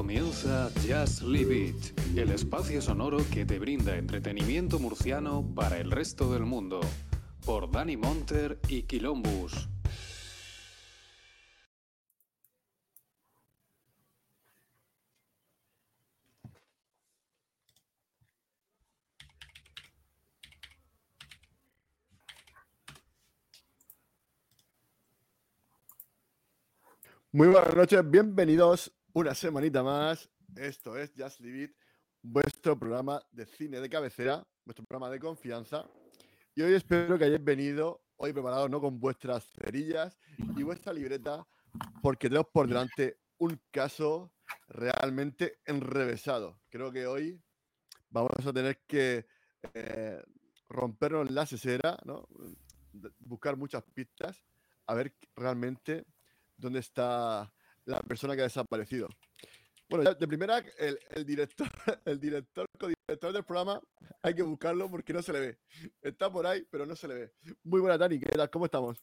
Comienza Just Leave It, el espacio sonoro que te brinda entretenimiento murciano para el resto del mundo, por Dani Monter y Quilombus. Muy buenas noches, bienvenidos una semanita más. Esto es Just Leave It, vuestro programa de cine de cabecera, vuestro programa de confianza. Y hoy espero que hayáis venido hoy preparados ¿no? con vuestras cerillas y vuestra libreta, porque tenemos por delante un caso realmente enrevesado. Creo que hoy vamos a tener que eh, rompernos la sesera, ¿no? buscar muchas pistas, a ver realmente dónde está la persona que ha desaparecido. Bueno, ya de primera, el, el director, el director, director del programa, hay que buscarlo porque no se le ve. Está por ahí, pero no se le ve. Muy buena, Dani, ¿qué tal? ¿Cómo estamos?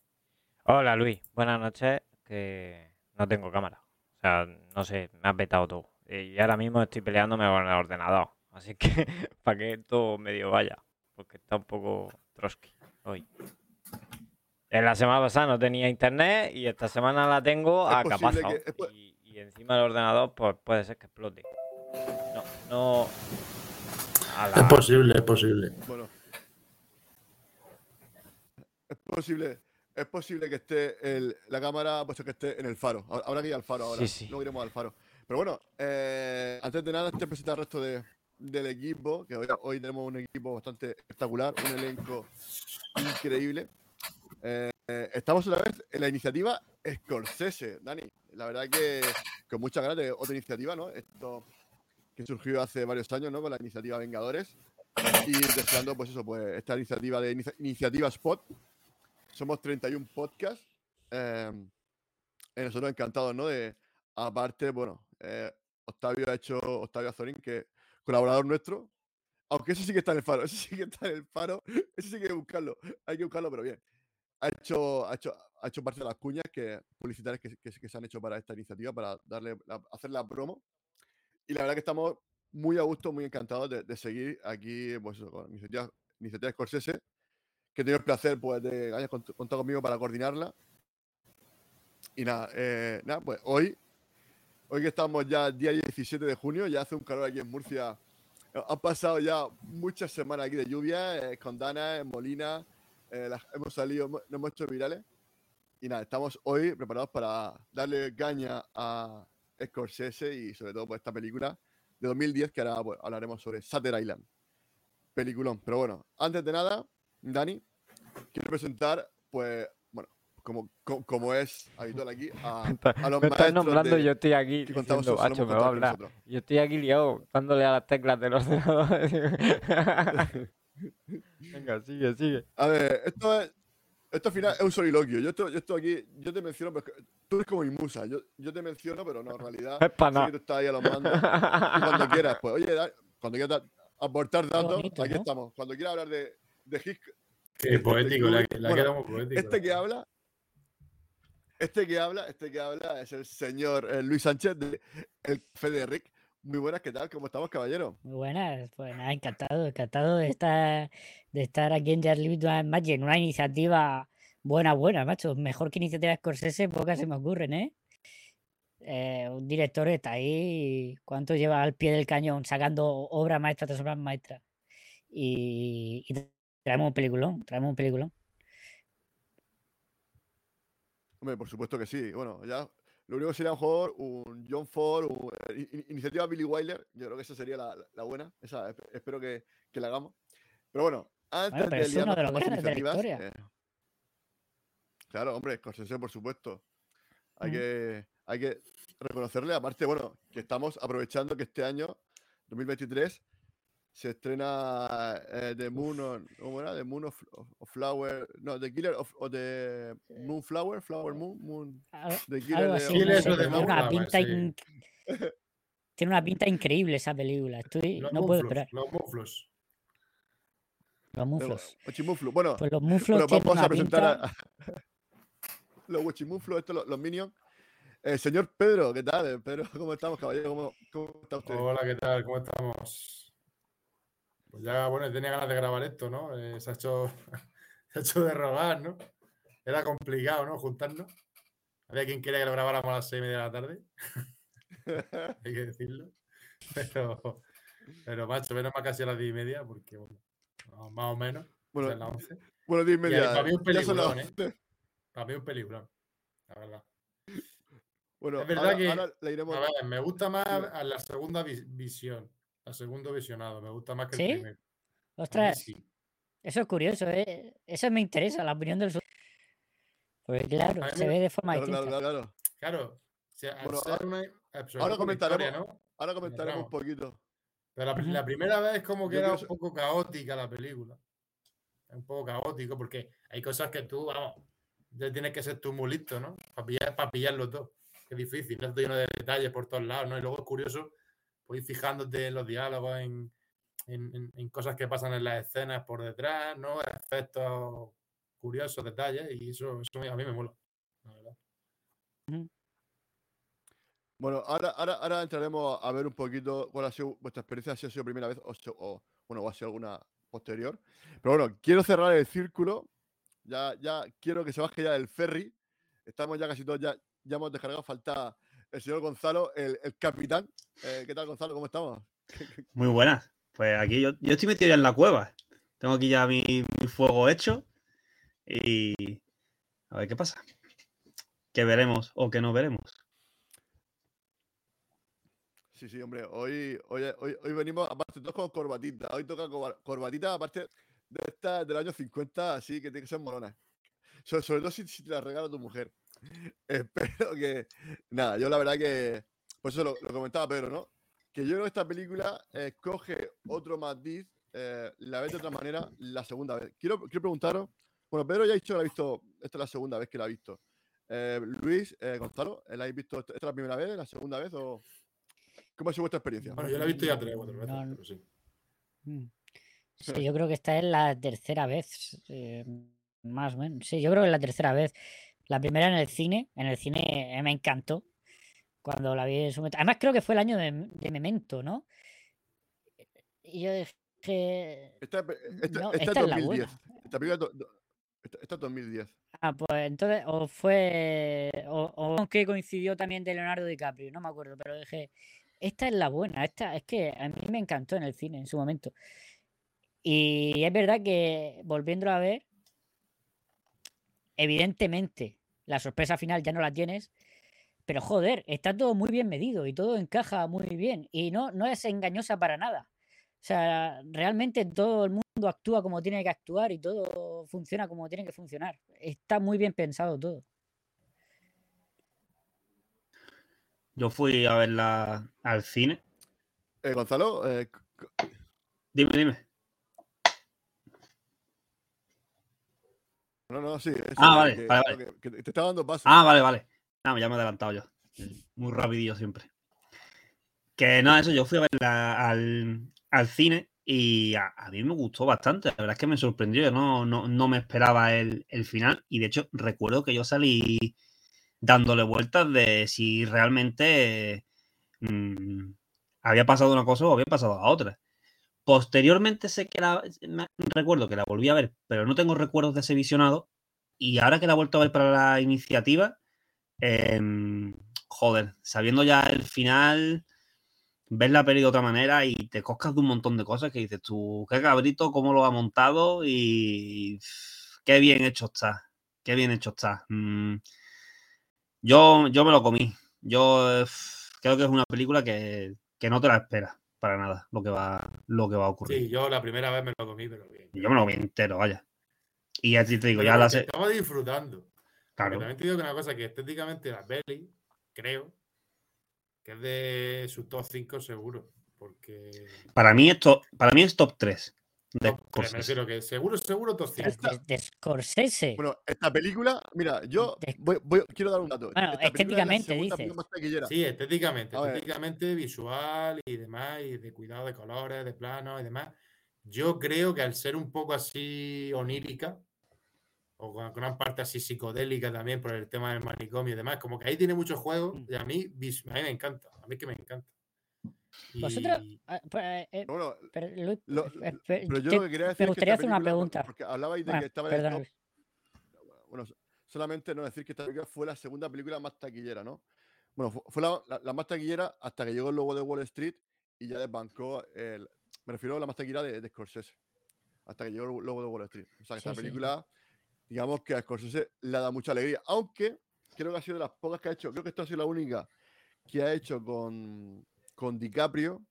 Hola, Luis. Buenas noches. Que no tengo cámara. O sea, no sé, me has vetado todo. Y ahora mismo estoy peleándome con el ordenador. Así que, para que todo medio vaya. Porque está un poco troski hoy. En la semana pasada no tenía internet y esta semana la tengo a capazo. Y, y, encima del ordenador, pues puede ser que explote. No, no. Es posible, es posible. Bueno. Es posible. Es posible que esté el, la cámara, pues que esté en el faro. Habrá que ir al faro ahora. Sí, sí. No iremos al faro. Pero bueno, eh, antes de nada, te presento al resto de, del equipo, que hoy, hoy tenemos un equipo bastante espectacular, un elenco increíble. Eh, estamos otra vez en la iniciativa Scorsese, Dani. La verdad que con muchas ganas de otra iniciativa, ¿no? Esto que surgió hace varios años, ¿no? Con la iniciativa Vengadores. Y deseando, pues eso, pues esta iniciativa de iniciativa Spot. Somos 31 podcasts. Eh, nosotros encantados, ¿no? De, aparte, bueno, eh, Octavio ha hecho, Octavio Azorín, que colaborador nuestro. Aunque eso sí que está en el faro, eso sí que está en el faro, eso sí que hay que buscarlo, hay que buscarlo, pero bien ha hecho, ha hecho, ha hecho parte de las cuñas que, publicitarias que, que, se han hecho para esta iniciativa, para darle, hacer la promo. Y la verdad que estamos muy a gusto, muy encantados de, de seguir aquí pues, con iniciativa, iniciativa Scorsese, que he tenido el placer pues, de hayas contado conmigo para coordinarla. Y nada, eh, nada, pues hoy, hoy que estamos ya día 17 de junio, ya hace un calor aquí en Murcia. Han pasado ya muchas semanas aquí de lluvia, eh, con Dana, en Molina, eh, hemos salido, nos hemos hecho virales. Y nada, estamos hoy preparados para darle caña a Scorsese y sobre todo por pues, esta película de 2010 que ahora pues, hablaremos sobre Sutter Island. Peliculón. Pero bueno, antes de nada, Dani, quiero presentar, pues, bueno, como, como, es habitual aquí, a, a los me estás nombrando, yo estoy aquí diciendo, me va a hablar. Yo estoy aquí liado dándole a las teclas de los Venga, sigue, sigue. A ver, esto es. Esto al final es un soliloquio. Yo estoy, yo estoy aquí, yo te menciono, pero tú eres como mi musa. Yo, yo te menciono, pero no, en realidad. Es para nada. tú estás ahí a los mandos. y cuando quieras, pues, oye, cuando quieras aportar datos, aquí estamos. Cuando quieras hablar de, de Hitchcock. Qué poético, la, la bueno, poético. Este que habla, este que habla, este que habla es el señor eh, Luis Sánchez de El Federic. Muy buenas, ¿qué tal? ¿Cómo estamos, caballero? Muy buenas, pues nada, encantado, encantado de estar, de estar aquí en Just Limit Magic en una iniciativa buena, buena, macho. Mejor que iniciativa Scorsese, pocas se me ocurren, ¿eh? ¿eh? un director está ahí, ¿cuánto lleva al pie del cañón sacando obra maestra tras obras maestras? Y, y traemos un peliculón, traemos un peliculón. Hombre, por supuesto que sí. Bueno, ya lo único que sería mejor un John Ford, eh, iniciativa Billy Wilder. Yo creo que esa sería la, la buena. Esa espero que, que, la hagamos. Pero bueno, antes de liarnos de las iniciativas. Eh, claro, hombre, Scorsese, por supuesto. Hay, que, hay que reconocerle. Aparte, bueno, que estamos aprovechando que este año, 2023, se estrena eh, The Moon, on, ¿cómo era? The Moon of, of, Flower, no, The Killer of, of the Moonflower, Flower Moon, Moon The Killer así, de, no tiene, una pinta sí. tiene una pinta increíble esa película. Estoy, los no muflos, puedo esperar. Los muflos. Los muflos. Los Bueno, pues los muflos bueno vamos a presentar pinta... a los Wachimuflos, estos, los, los Minions. Eh, señor Pedro, ¿qué tal? Pedro, ¿cómo estamos, caballero? ¿Cómo, cómo está usted? Hola, ¿qué tal? ¿Cómo estamos? Pues ya, bueno, tenía ganas de grabar esto, ¿no? Eh, se, ha hecho, se ha hecho de rogar, ¿no? Era complicado, ¿no? Juntarnos. Había quien quería que lo grabáramos a las seis y media de la tarde. Hay que decirlo. Pero, pero macho, menos más casi a las diez y media, porque, bueno, más o menos. Bueno, a las 11. bueno, diez y media. para mí un peliculón, ¿eh? 11. Para mí un peliculón, la verdad. Bueno, Es verdad ahora, que- ahora le iremos. A ver, me gusta más a la segunda vi- visión, al segundo visionado, me gusta más que ¿Sí? el primero. Ostras, sí. eso es curioso, ¿eh? Eso me interesa, la opinión del sur. Porque claro, se me- ve de forma Claro, claro, distinta. claro, claro. Claro, o sea, Bueno, una, ahora una historia, comentaremos- ¿no? Ahora comentaremos un poquito. Pero la, la primera vez como que Yo era un poco caótica la película. Un poco caótico porque hay cosas que tú, vamos, ya tienes que ser tú muy listo, ¿no? Para pillar, para pillarlo todo. Es difícil, no estoy lleno de detalles por todos lados, ¿no? Y luego es curioso, pues ir fijándote en los diálogos, en, en- cosas que pasan en las escenas por detrás, ¿no? Efectos curiosos, detalles, y eso, eso a mí me mola. la verdad. Bueno, ahora, ahora, ahora entraremos a ver un poquito cuál ha sido vuestra experiencia, si ha sido primera vez o, bueno, o ha sido alguna posterior. Pero bueno, quiero cerrar el círculo. Ya, ya quiero que se baje ya el ferry. Estamos ya casi todos, ya, ya hemos descargado. Falta el señor Gonzalo, el, el capitán. Eh, ¿Qué tal, Gonzalo? ¿Cómo estamos? Muy buenas. Pues aquí yo, yo estoy metido ya en la cueva. Tengo aquí ya mi, mi fuego hecho. Y a ver qué pasa. ¿Qué veremos o qué no veremos? Sí, sí, hombre. Hoy, hoy, hoy, hoy venimos, aparte, todos con corbatita. Hoy toca corba- corbatita, aparte de esta del año 50, así que tiene que ser morona. Sobre, sobre todo si, si te la regala tu mujer. Espero que. Nada, yo la verdad que. Por eso lo, lo comentaba Pedro, ¿no? Que yo creo que esta película eh, coge otro matiz, eh, la ves de otra manera la segunda vez. Quiero, quiero preguntaros. Bueno, Pedro ya ha dicho que la ha visto. Esta es la segunda vez que la ha visto. Eh, Luis, eh, Gonzalo, ¿la habéis visto? ¿Esta es la primera vez, la segunda vez o.? ¿Cómo ha sido vuestra experiencia? Bueno, yo la he visto ya tres o cuatro veces, No, no. pero sí. Mm. Sí, yo creo que esta es la tercera vez, eh, más o menos. Sí, yo creo que es la tercera vez. La primera en el cine, en el cine eh, me encantó cuando la vi en su momento. Además, creo que fue el año de, de Memento, ¿no? Y yo dije, Esta, esta, no, esta esta es es la 2010. buena. Esta película es do- do- esta, esta es 2010. Ah, pues entonces, o fue, o, o que coincidió también de Leonardo DiCaprio, no me acuerdo, pero dije, esta es la buena, esta es que a mí me encantó en el cine en su momento. Y es verdad que volviéndolo a ver, evidentemente la sorpresa final ya no la tienes, pero joder, está todo muy bien medido y todo encaja muy bien y no, no es engañosa para nada. O sea, realmente todo el mundo actúa como tiene que actuar y todo funciona como tiene que funcionar. Está muy bien pensado todo. Yo fui a verla al cine. Eh, Gonzalo, eh, Dime, dime. No, no, sí. Ah, vale, que- vale, no, que- que te estaba dando paso. Ah, vale, vale. No, ya me he adelantado yo. Muy rapidillo siempre. Que no, eso, yo fui a verla al, al cine y a, a mí me gustó bastante. La verdad es que me sorprendió. Yo no, no, no me esperaba el, el final. Y de hecho, recuerdo que yo salí dándole vueltas de si realmente mm, había pasado una cosa o había pasado a otra. Posteriormente sé que la, recuerdo que la volví a ver, pero no tengo recuerdos de ese visionado. Y ahora que la he vuelto a ver para la iniciativa, em, joder, sabiendo ya el final, ves la peli de otra manera y te coscas de un montón de cosas que dices tú, qué cabrito, cómo lo ha montado y qué bien hecho está, qué bien hecho está. Mm, yo, yo me lo comí. Yo creo que es una película que, que no te la esperas para nada lo que va, lo que va a ocurrir. Sí, yo la primera vez me lo comí, pero bien. Y yo me lo comí entero, vaya. Y ya te digo, Pero ya la sé. Estaba disfrutando. Claro. también te digo que una cosa, que estéticamente la peli, creo, que es de su top 5 seguro. Porque. Para mí, esto, para mí es top 3 de me refiero que seguro, seguro top 5. Ostras, De, de Scorsese. Bueno, esta película, mira, yo voy, voy- quiero dar un dato. Bueno, Esta es estéticamente, taquillera. Sí, estéticamente, estéticamente, visual y demás, y de cuidado de colores, de planos y demás. Yo creo que al ser un poco así onírica, o con una parte así psicodélica también por el tema del manicomio y demás. Como que ahí tiene muchos juegos Mm. y a mí, a mí me encanta. A mí que me encanta. Vosotros. Y- ah, pues, eh, eh, Bueno, pero, Luis, lo- eh, pero yo te- lo que quería decir me es que gustaría hacer una pregunta. Porque hablabais de Bueno, que estaba en el perdona, top. Luis. Bueno, so- solamente no decir que esta película fue la segunda película más taquillera, ¿no? Bueno, fu- fue la, la- la más taquillera hasta que llegó el logo de Wall Street y ya desbancó el. Me refiero a la más taquillera de, de Scorsese. Hasta que llegó el logo de Wall Street. O sea, que Sí, esta sí. película, digamos que a Scorsese le da mucha alegría. Aunque creo que ha sido de las pocas que ha hecho. Creo que esta ha sido la única que ha hecho con, con DiCaprio,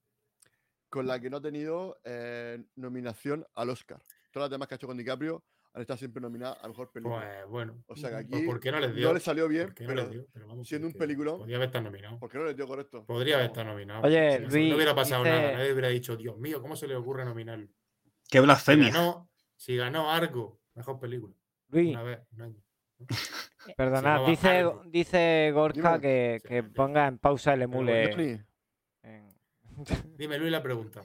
con la que no ha tenido eh, nominación al Oscar. Todas las demás que ha hecho con DiCaprio han estado siempre nominadas a mejor película. Pues bueno. O sea que pues, aquí ¿por qué no les dio? no le salió bien, ¿Por qué no pero les dio? Pero vamos, siendo un peliculón, Podría haber estado nominado. ¿por qué no les dio correcto? Podría haber estado nominado. Oye, Sí, no- Luis, no hubiera pasado dice- nada. Nadie hubiera dicho, Dios mío, ¿cómo se le ocurre nominarlo? Qué Si blasfemia. ganó, si ganó Argo, mejor película. Luis, Una vez, un año. perdonad, dice, dice Gorka que, que ponga en pausa el Pero emule. Dime, Luis, la pregunta.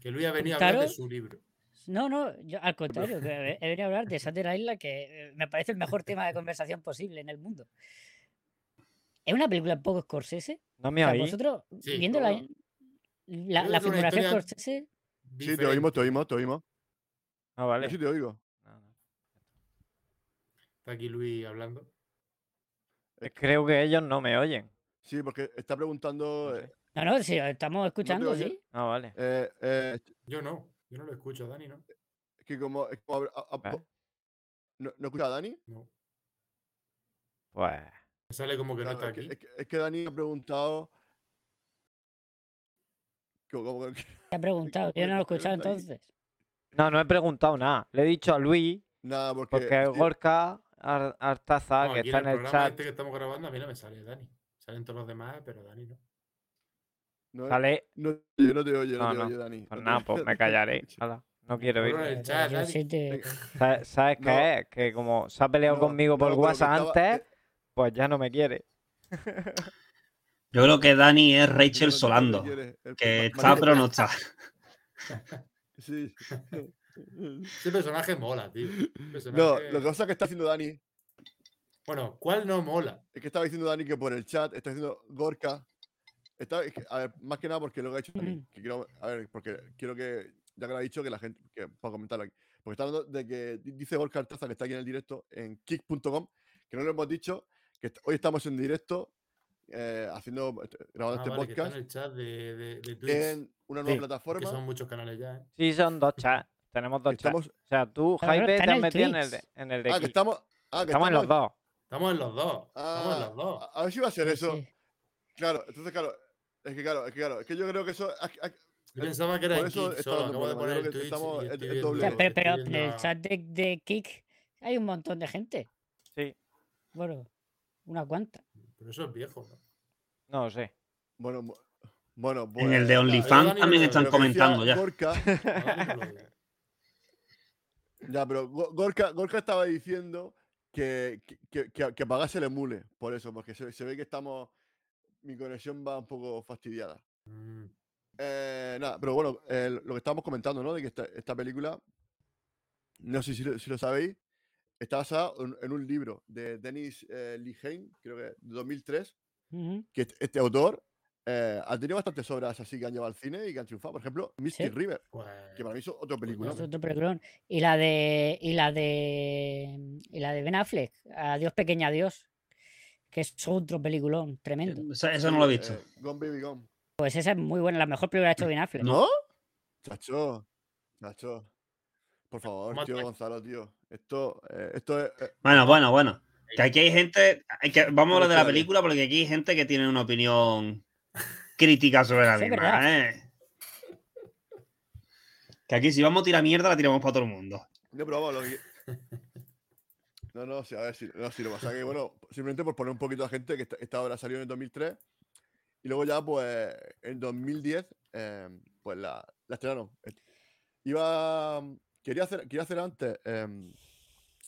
Que Luis ha venido a hablar de su libro. No, no, yo al contrario, he venido a hablar de Shutter Island, que eh, me parece el mejor tema de conversación posible en el mundo. ¿Es una película un poco Scorsese? ¿No O me sea, oís? vosotros, Sí, viendo la, la, la filmografía Scorsese, Sí, te oímos, te oímos, te oímos. Ah, vale. sí te oigo. No, no. Está aquí Luis hablando. Creo que ellos no me oyen. Sí, porque está preguntando. No sé. eh, no, no, sí, estamos escuchando, oye? sí. Ah, vale. eh, eh, Yo no. Yo no lo escucho, Dani, ¿no? que como. es como a- a- a- ¿Eh? ¿No, ¿No escucha a Dani? No. Pues. Me sale como que no Claro, está es, que, aquí. es que- es que Dani ha preguntado. Te ha preguntado, yo no lo he escuchado entonces. No, no he preguntado nada. Le he dicho a Luis, Nada, porque. porque Gorka Ar- Artaza, No, que está en el el programa chat, este que estamos grabando, a mí no me sale Dani. Salen todos los demás, pero Dani no. no, sale. no, yo no te oye, no, No, te no. oye, Dani. Pues nada, pues me callaré. Hala, no quiero te- Venga. ¿Sabes, sabes No. qué es? Que como se ha peleado No, conmigo por WhatsApp estaba- antes, pues ya no me quiere. Yo creo que Dani es Rachel Solando, que está pero no está. Sí. Ese personaje mola, tío. No, lo que pasa es que está haciendo Dani Bueno, ¿cuál no mola? Es que estaba diciendo Dani que por el chat está diciendo Gorka. Está, es que, a ver, más que nada porque lo que ha dicho Dani. Que quiero, a ver, porque quiero que, ya que lo ha dicho, que la gente, que, para comentarlo aquí. Porque está hablando de que di- dice Gorka Artaza, que está aquí en el directo, en kick.com, que no lo hemos dicho, que hoy estamos en directo, eh, haciendo, est- grabando Ah, este vale, que está en podcast, el chat de, de, de Twitch. en una nueva Sí, que plataforma. son muchos canales ya, ¿eh? Sí, son dos chats. Tenemos dos chats. Estamos, O sea, tú, Jaime, te has metido en el, de, en el de ah, que Kick. estamos, ah, que Estamos en los dos. Estamos en los dos. Estamos en Ah, los dos. a, a ver si va a ser eso. sí. Claro, entonces, claro, es que claro, es que claro, es que yo creo que eso, Yo pensaba que era por eso solo. Acabo de poner el Twitch estamos- doble. O sea, Yo pero, en el chat de, de Kik hay un montón de gente. Sí, Bueno, una cuanta. Pero eso es viejo. ¿no? no lo sé. Bueno, bu- bueno, En el de OnlyFans también están comentando ya. Gorka, ya, pero Go- Gorka, Gorka estaba diciendo que, que, que, que- apagase el emule, por eso, porque se, se ve que estamos. Mi conexión va un poco fastidiada. Mm, Eh, nada, pero bueno, eh, lo que estábamos comentando, ¿no? De que esta, esta película, no sé si lo, si lo sabéis, está basada en, en un libro de Dennis eh, Lehane, creo que de 2003, Ujú. que este- este autor eh, ha tenido bastantes obras así que han llevado al cine y que han triunfado. Por ejemplo, Misty Sí. River, Pues, que para mí es otro película. Es otro peliculón. Y la de. Y la de. Y la de Ben Affleck. Adiós, pequeña adiós. Que es otro peliculón tremendo. Esa, esa no lo he visto. Gone Baby Gone. Pues esa es muy buena, la mejor película que ha hecho Ben Affleck. ¿No? Chacho, chacho. Por favor, ¿Cómo tío te- Gonzalo, tío. Esto, eh, esto es. eh, Bueno, bueno, bueno. Que aquí hay gente. hay que, vamos a hablar de la película porque aquí hay gente que tiene una opinión crítica sobre la misma. ¿eh? Que aquí, si vamos a tirar mierda, la tiramos para todo el mundo. No, pero vamos, lo que- No, no, sí, a ver si, no, si lo pasa que, bueno, simplemente por poner un poquito a gente que esta, esta obra salió en el 2003 y luego ya, pues, en 2010, eh, pues la, la estrenaron. Iba, quería hacer, quería hacer antes em,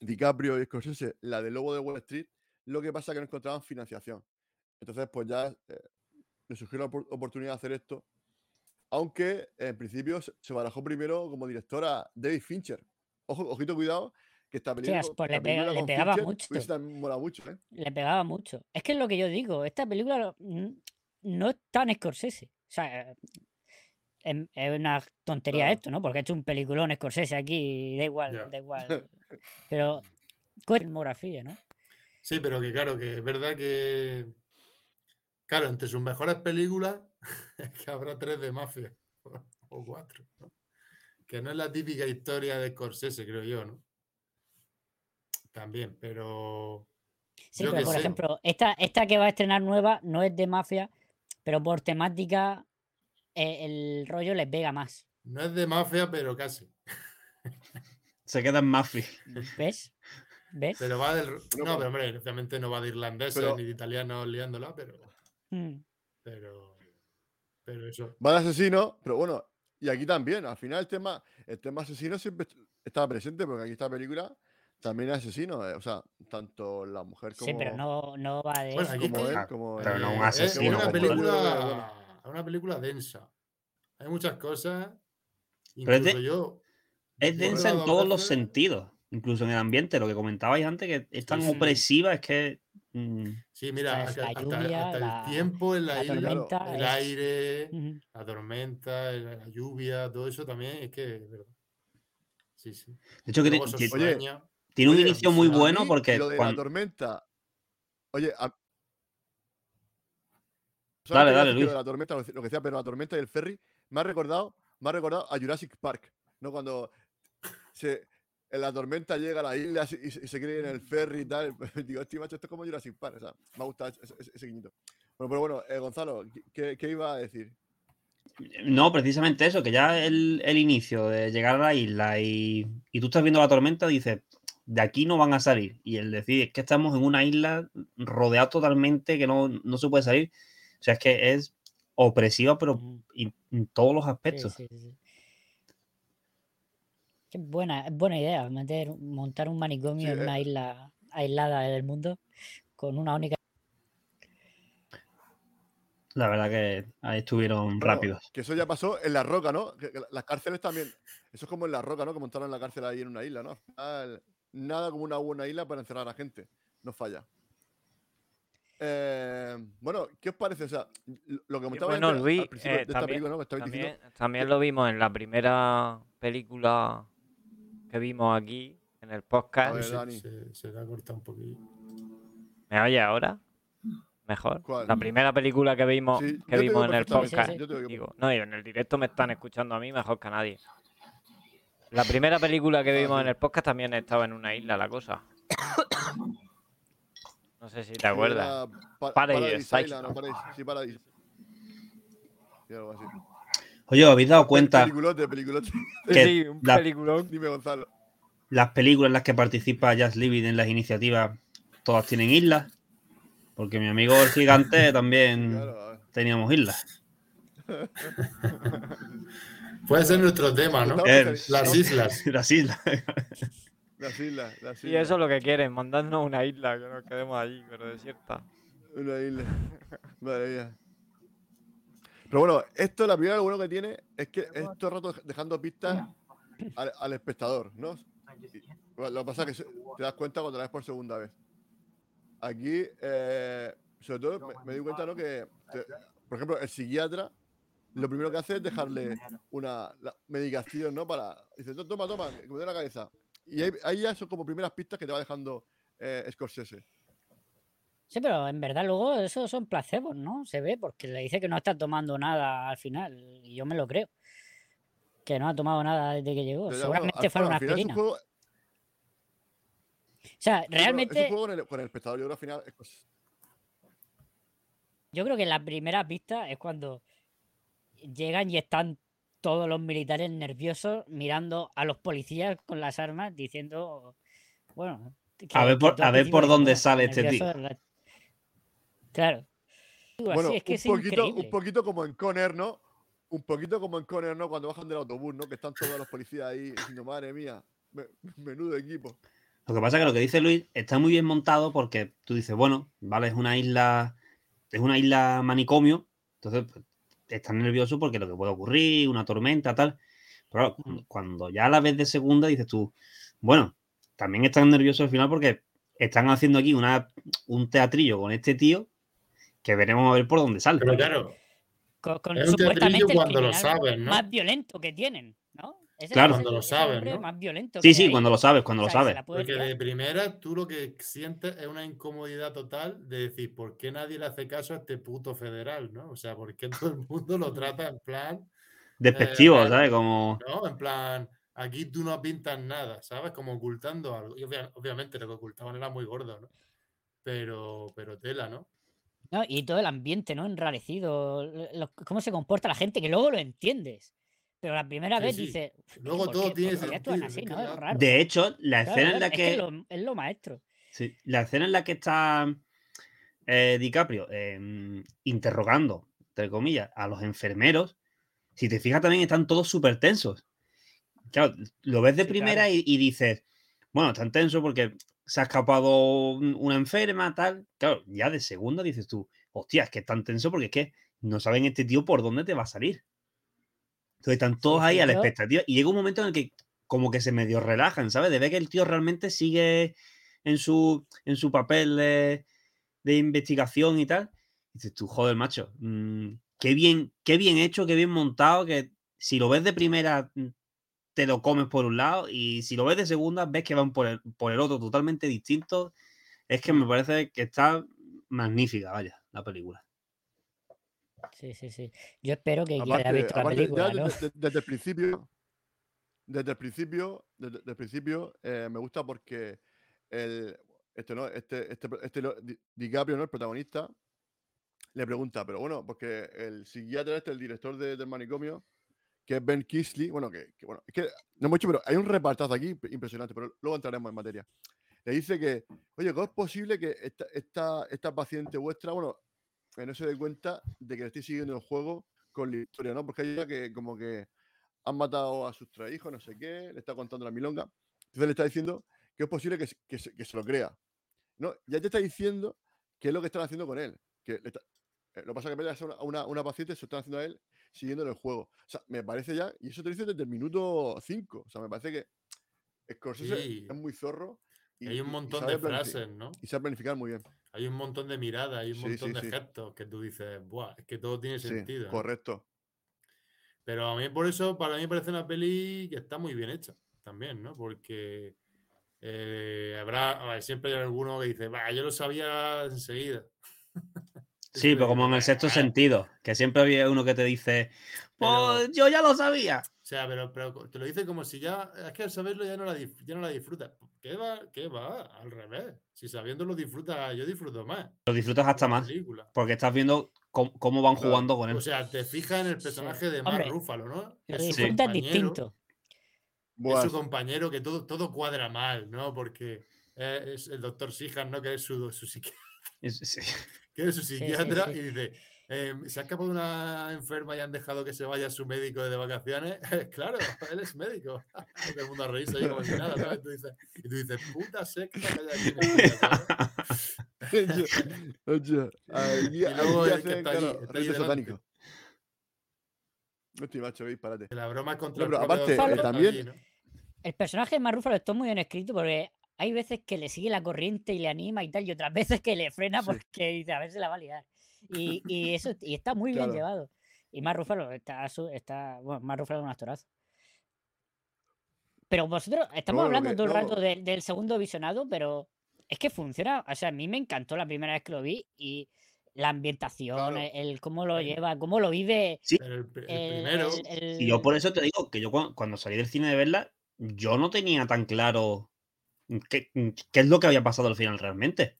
DiCaprio y Scorsese la de Lobo de Wall Street, lo que pasa es que no encontraban financiación. Entonces, pues ya eh, le surgió la opor- oportunidad de hacer esto, aunque en principio se, barajó primero como directora David Fincher, ojo, ojito, cuidado, que esta película. pues le, pegaba mucho. mucho ¿eh? Le pegaba mucho. Es que es lo que yo digo, esta película no es tan Scorsese. O sea, em, es, una tontería esto, ¿no? Porque ha hecho un peliculón Scorsese aquí, da igual, da igual. Pero, con filmografía, ¿no? Sí, pero que claro, que es verdad que. Claro, entre sus mejores películas, es que habrá tres de mafia o cuatro. Que no es la típica historia de Scorsese, creo yo, ¿no? También, pero. Sí, pero por ejemplo, esta, esta que va a estrenar nueva no es de mafia, pero por temática eh, el rollo les pega más. No es de mafia, pero casi. Se queda en mafia. ¿Ves? ¿Ves? Pero va del. No, pero hombre, obviamente no va de irlandés ni de italiano liándola, pero. Mm. Pero. Pero eso. Va de asesino, pero bueno, y aquí también, al final el tema, el tema asesino siempre estaba presente, porque aquí esta película también es asesino, eh, o sea, tanto la mujer como. Sí, pero no, no va de bueno. Como él, como pero no un asesino. Es una película, una película densa. Hay muchas cosas. Incluso pero es yo. Es densa en todos los sentidos, incluso en el ambiente, lo que comentabais antes, que es tan opresiva, es que. Mm, sí, mira, hasta, el tiempo en la, isla, el aire, la tormenta, la lluvia, todo eso también es que es verdad. Sí, sí. De hecho, que, oye, tiene un inicio muy bueno porque. Lo de la tormenta. Oye, dale, dale, Luis. la tormenta, lo que decía, pero la tormenta y el ferry me ha recordado, me ha recordado a Jurassic Park, ¿no? Cuando se, en la tormenta llega a la isla y, se cree en el ferry y tal. Digo, este macho, esto es como Jurassic Park. O sea, me ha gustado ese, guiñito. Bueno, pero bueno, eh, Gonzalo, ¿qué, iba a decir? No, precisamente eso, que ya el, el inicio de llegar a la isla y, y, tú estás viendo la tormenta, dices, de aquí no van a salir. Y él decide, es que estamos en una isla rodeada totalmente que no, se puede salir. O sea, es que es opresiva, pero en, todos los aspectos. Sí, Qué buena, buena idea, meter, montar un manicomio en una isla aislada del mundo con una única. La verdad que ahí estuvieron rápidos. Que eso ya pasó en La Roca, ¿no? las cárceles también. Eso es como en La Roca, ¿no? Que montaron la cárcel ahí en una isla, ¿no? nada como una buena isla para encerrar a la gente. No falla. Eh, bueno, ¿qué os parece? O sea, lo que bueno, Luis, eh, también, también, lo vimos en la primera película que vimos aquí en el podcast. se, se, ha cortado un poquito. ¿Me oye ahora? Mejor. La primera película que vimos, que vimos en el podcast. Digo, no, en el directo me están escuchando a mí mejor que a nadie. La primera película que vimos en el podcast también estaba en una isla, la cosa. No sé si te acuerdas. Paradise, Sí, Paradise. Oye, ¿os habéis dado cuenta? Peliculote, peliculote. Que sí, un peliculón. Dime, Gonzalo. Las películas en las que participa Jazz Livid en las iniciativas, todas tienen islas. Porque mi amigo el gigante también teníamos islas. Puede ser nuestro tema, ¿no? las islas. Las islas. Las islas, las Y eso es lo que quieren, mandarnos una isla, que nos quedemos allí, pero desierta. Una isla. Madre mía. Pero bueno, esto, la primera lo bueno que tiene es que es todo el rato dejando pistas al, espectador, ¿no? lo que pasa es que te das cuenta cuando la ves por segunda vez. Aquí, eh, sobre todo, me, di cuenta, ¿no? Que, por ejemplo, el psiquiatra lo primero que hace es dejarle una medicación, ¿no? Para. Dice, toma, toma, que me dé la cabeza. Y ahí, ya son como primeras pistas que te va dejando eh, Scorsese. Sí, pero en verdad luego eso son placebos, ¿no? Se ve, porque le dice que no está tomando nada al final. Y yo me lo creo. Que no ha tomado nada desde que llegó. Seguramente fue una aspirina. O sea, realmente. con, el, con el espectador, yo creo al final. Yo creo que la primera pista es cuando llegan y están todos los militares nerviosos mirando a los policías con las armas diciendo, bueno, a ver por, a ver por dónde sale este tío. Claro. Bueno, es que un, poquito, un poquito como en Conner, ¿no? Un poquito como en Conner, ¿no? Cuando bajan del autobús, ¿no? Que están todos los policías ahí diciendo, madre mía, menudo equipo. Lo que pasa es que lo que dice Luis está muy bien montado porque tú dices, bueno, vale, es una isla, es una isla manicomio, entonces pues, están nerviosos porque lo que puede ocurrir, una tormenta, tal. Pero cuando ya la ves de segunda, dices tú, bueno, también están nerviosos al final porque están haciendo aquí una, un teatrillo con este tío que veremos a ver por dónde sale. Pero claro, Con, es un teatrillo cuando lo saben, ¿no? Más violento que tienen, ¿no? claro. Cuando lo saben, ¿no? Más violento sí, sí, cuando lo sabes, cuando lo sabes. Porque de primera tú lo que sientes es una incomodidad total de decir, ¿por qué nadie le hace caso a este puto federal, no? O sea, ¿por qué todo el mundo lo trata en plan... Despectivo, eh, ¿sabes? Como... No, en plan, aquí tú no pintas nada, ¿sabes? Como ocultando algo. Y obviamente lo que ocultaban era muy gordo, ¿no? Pero, pero tela, ¿no? ¿No? Y todo el ambiente, ¿no? Enrarecido, cómo se comporta la gente, que luego lo entiendes. Pero la primera vez dice. Luego todo tiene sentido. De hecho, la escena en la que. Es, lo, maestro. Sí, la escena en la que está eh, DiCaprio em, interrogando, entre comillas, a los enfermeros, si te fijas también están todos súper tensos. Claro, lo ves de primera y, y, dices, bueno, están tensos porque se ha escapado una enferma, tal. Claro, ya de segunda dices tú, hostia, es que es tan tenso porque es que no saben este tío por dónde te va a salir. Entonces están todos ahí a la expectativa y llega un momento en el que como que se medio relajan, ¿sabes? De ver que el tío realmente sigue en su, en su papel de, investigación y tal. Y dices tú, joder, macho, mm, qué, bien, qué bien hecho, qué bien montado, que si lo ves de primera mm, te lo comes por un lado y si lo ves de segunda ves que van por el, por el otro totalmente distinto. Es que me parece que está magnífica, vaya, la película. Sí, sí, sí. Yo espero que haya visto la película. desde, el principio, desde el principio, desde, el principio, eh, me gusta porque el, este, ¿no? este, este, este, DiCaprio, ¿no? el protagonista, le pregunta, pero bueno, porque el psiquiatra este, el director del manicomio, que es Ben Kisley, bueno, que, bueno, es que no hecho, pero hay un repartazo aquí impresionante, pero luego entraremos en materia. Le dice que, oye, ¿cómo es posible que esta, esta, paciente vuestra, bueno, que no se dé cuenta de que le estoy siguiendo el juego con la historia, ¿no? Porque una que como que han matado a sus tres hijos, no sé qué, le está contando la milonga. Entonces le está diciendo que es posible que, que, se, lo crea. ¿no? Ya te está diciendo qué es lo que están haciendo con él. Que eh, lo que pasa es que una, una, una paciente se lo están haciendo a él siguiendo el juego. O sea, me parece ya, y eso te dice desde el minuto 5. O sea, me parece que Scorsese es muy zorro. Y, hay un montón de frases, ¿no? Y sabe planificar muy bien. Hay un montón de miradas, hay un montón de gestos que tú dices, Buah, es que todo tiene sentido. Correcto. Pero a mí por eso, para mí parece una peli que está muy bien hecha también, ¿no? Porque eh, habrá, siempre hay alguno que dice, va, yo lo sabía enseguida. Sí, pero como en el sexto sentido, que siempre había uno que te dice, pues yo ya lo sabía. O sea, pero, pero, te lo dice como si ya, es que al saberlo ya no la, ya no la disfrutas. ¿Qué va? ¿Qué va? Al revés. Si sabiéndolo disfrutas, yo disfruto más. Lo disfrutas hasta más. Porque estás viendo cómo, van jugando con él. O sea, te fijas en el personaje de Mark Rúfalo, ¿no? Lo disfrutas distinto. Es su compañero que todo, todo cuadra mal, ¿no? Porque es el doctor Sijan, ¿no? Que es su, su psiquiatra. Sí que es su psiquiatra, y dice, eh, ¿se ha escapado una enferma y han dejado que se vaya su médico de vacaciones? claro, él es médico. Todo el mundo a reírse ahí como si nada, ¿sabes? Tú dices, y tú dices, puta secta que hay aquí Oye, y luego es que está allí, está allí satánico. Hostia, macho, párate. La broma contra no, pero aparte, eh, también... El personaje de Marrúfalo está muy bien escrito porque hay veces que le sigue la corriente y le anima y tal, y otras veces que le frena porque dice, a ver si la va a liar. Y, y eso y está muy bien llevado. Y más Rúfalo está, está bueno, más Rúfalo es un actorazo. Pero vosotros, estamos hablando todo el rato del segundo visionado, pero es que funciona. O sea, a mí me encantó la primera vez que lo vi y la ambientación, el, cómo lo lleva, cómo lo vive. Sí, el, primero. Y yo por eso te digo que yo cuando salí del cine de verla, yo no tenía tan claro Mm, ¿Qué, es lo que había pasado al final realmente?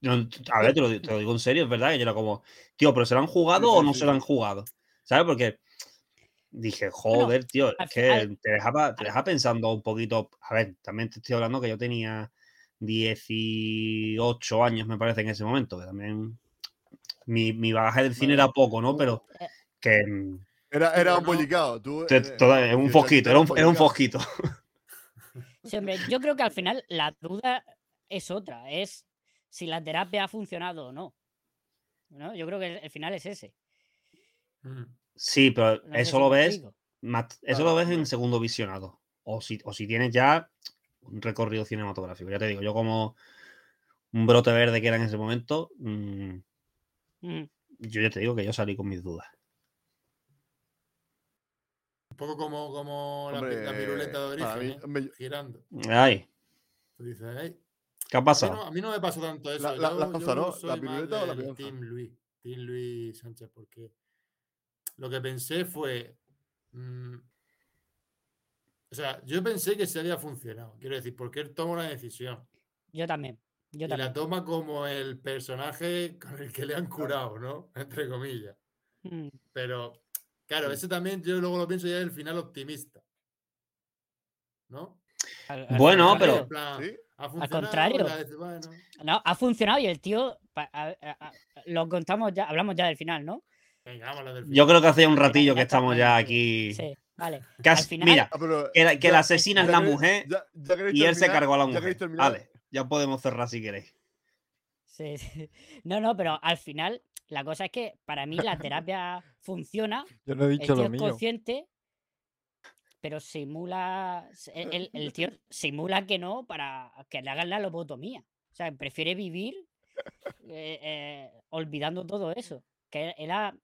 a ver, te lo, digo en serio, es verdad que yo era como, tío, ¿pero se lo han jugado o no se lo han jugado? ¿Sabes? Porque dije, joder, tío, es que te dejaba, te deja pensando un poquito. A ver, también te estoy hablando que yo tenía 18 años, me parece, en ese momento, que también mi, mi bagaje del cine era poco, ¿no? Pero que. Mm, era, era un pollicado. Tú, eh, un fosquito, era un, era un fosquito. Yo creo que al final la duda es otra, es si la terapia ha funcionado o no. ¿No? Yo creo que el final es ese. Sí, pero eso lo ves eso lo ves en segundo visionado. O si, o si tienes ya un recorrido cinematográfico. Ya te digo, yo como un brote verde que era en ese momento, mm, mm. yo ya te digo que yo salí con mis dudas. Un poco como, como la, piruleta de origen, girando. Ay. dices, ¿Qué ha pasado? A mí, no, me pasó tanto eso. La, la, ¿no? ¿La piruleta o la piruleta? Team Luis, Team Luis Sánchez, porque lo que pensé fue. Mm, o sea, yo pensé que se había funcionado. Quiero decir, porque él toma una decisión. Yo también. Yo y la toma como el personaje con el que le han curado, ¿no? Entre comillas. Mm. Pero, claro, ese también yo luego lo pienso ya es el final optimista. ¿No? bueno, pero. Al contrario. No, ha funcionado y el tío. lo contamos ya, hablamos ya del final, ¿no? Yo creo que hace un ratillo que estamos ya aquí. Sí, vale. Mira, ah, que, la, asesina es la mujer y él se cargó a la mujer. Vale, ya podemos cerrar si queréis. Sí, sí, No, no, pero al final la cosa es que para mí la terapia funciona. Yo no he dicho el tío Es consciente, pero simula. El, tío simula que no para que le hagan la lobotomía. O sea, prefiere vivir eh, eh, olvidando todo eso. Que era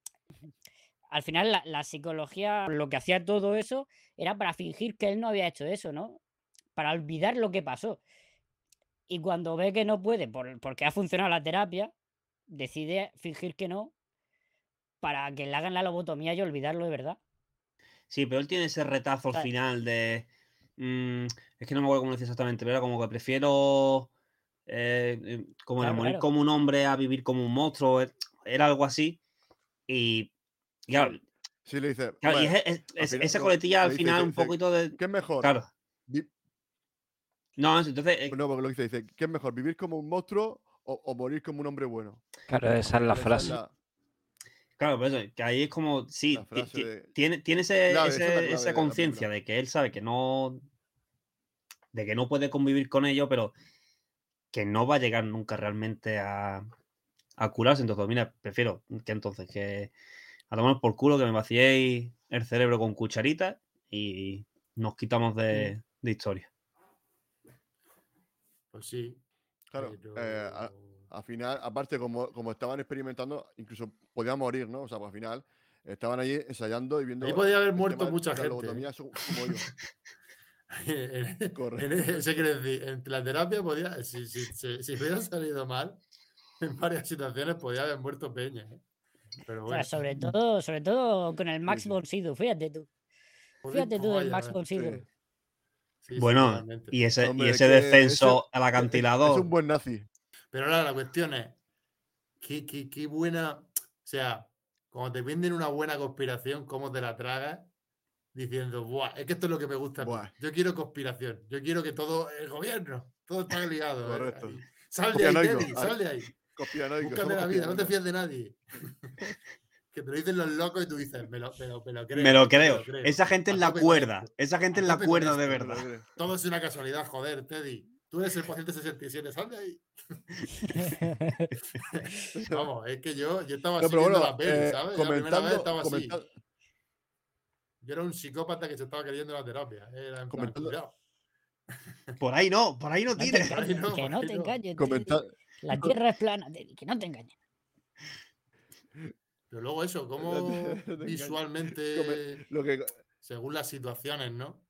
al final la, psicología lo que hacía todo eso era para fingir que él no había hecho eso, ¿no? Para olvidar lo que pasó. Y cuando ve que no puede, porque ha funcionado la terapia, decide fingir que no para que le hagan la lobotomía y olvidarlo de verdad. Sí, pero él tiene ese retazo al final de... Mm, es que no me acuerdo cómo lo dice exactamente, pero era como que prefiero... Eh, eh, como morir como un hombre a vivir como un monstruo. Eh, era algo así. Y, claro, sí, le dice. esa coletilla al final un poquito de. ¿Qué es mejor? Claro. No, entonces. Eh no, porque lo que dice, dice, ¿qué es mejor? ¿Vivir como un monstruo o, morir como un hombre bueno? Claro, esa es la frase. Claro, pero eso, que ahí es como, sí, tiene, tiene esa conciencia de que él sabe que no, de que no puede convivir con ello, pero que no va a llegar nunca realmente a, a curarse. Entonces, mira, prefiero que entonces que a tomar por culo que me vaciéis el cerebro con cucharita y nos quitamos de, historia. Pues sí. Claro. Eh, al final, aparte, como, como estaban experimentando, incluso podía morir, ¿no? O sea, pues al final estaban allí ensayando y viendo. Ahí podía haber muerto mucha gente. Ese quiere decir, en la terapia podía, si, si, si hubiera salido mal, en varias situaciones podía haber muerto Peña. ¿eh? Pero bueno. sobre todo, sobre todo con el Max von fíjate tú. Fíjate tú del Max bueno, y ese, y ese descenso al acantilado. Es un buen nazi. Pero ahora la cuestión es, qué, qué, qué buena, o sea, cuando te venden una buena conspiración, ¿cómo te la tragas? Diciendo, Buah, es que esto es lo que me gusta. Yo quiero conspiración. Yo quiero que todo, el gobierno, todo está ligado. ¿eh? Correcto. Sal de ahí, Teddy, sal de ahí. Búscate la vida, no te fías de nadie. que te lo dicen los locos y tú dices, me lo, creo. Me lo creo. Esa gente es la cuerda. Esa gente es la cuerda de verdad. Todo es una casualidad, joder, Teddy. Tú eres el paciente 67, sal de ahí. Vamos, es que yo, yo estaba bueno, la peli, eh, ¿sabes? La primera vez estaba así. Yo era un psicópata que se estaba queriendo la terapia. Era en plan, Por ahí no, por ahí no tienes. que no te engañes. La tierra es plana, que no te engañes. Pero luego eso, cómo visualmente, según las situaciones, ¿no?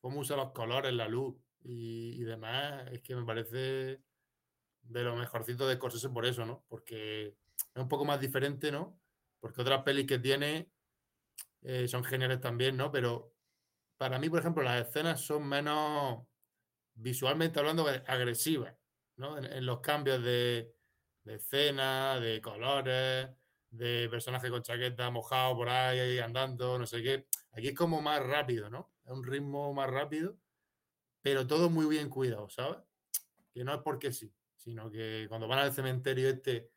Cómo usa los colores, la luz y, demás, es que me parece de lo mejorcito de Scorsese por eso, ¿no? Porque es un poco más diferente, ¿no? Porque otras pelis que tiene eh, son geniales también, ¿no? Pero para mí, por ejemplo, las escenas son menos visualmente hablando agresivas. En, los cambios de, escena, de colores, de personaje con chaqueta mojado por ahí andando, no sé qué. Aquí es como más rápido, ¿no? Es un ritmo más rápido, pero todo muy bien cuidado, ¿sabes? Que no es porque sí, sino que cuando van al cementerio este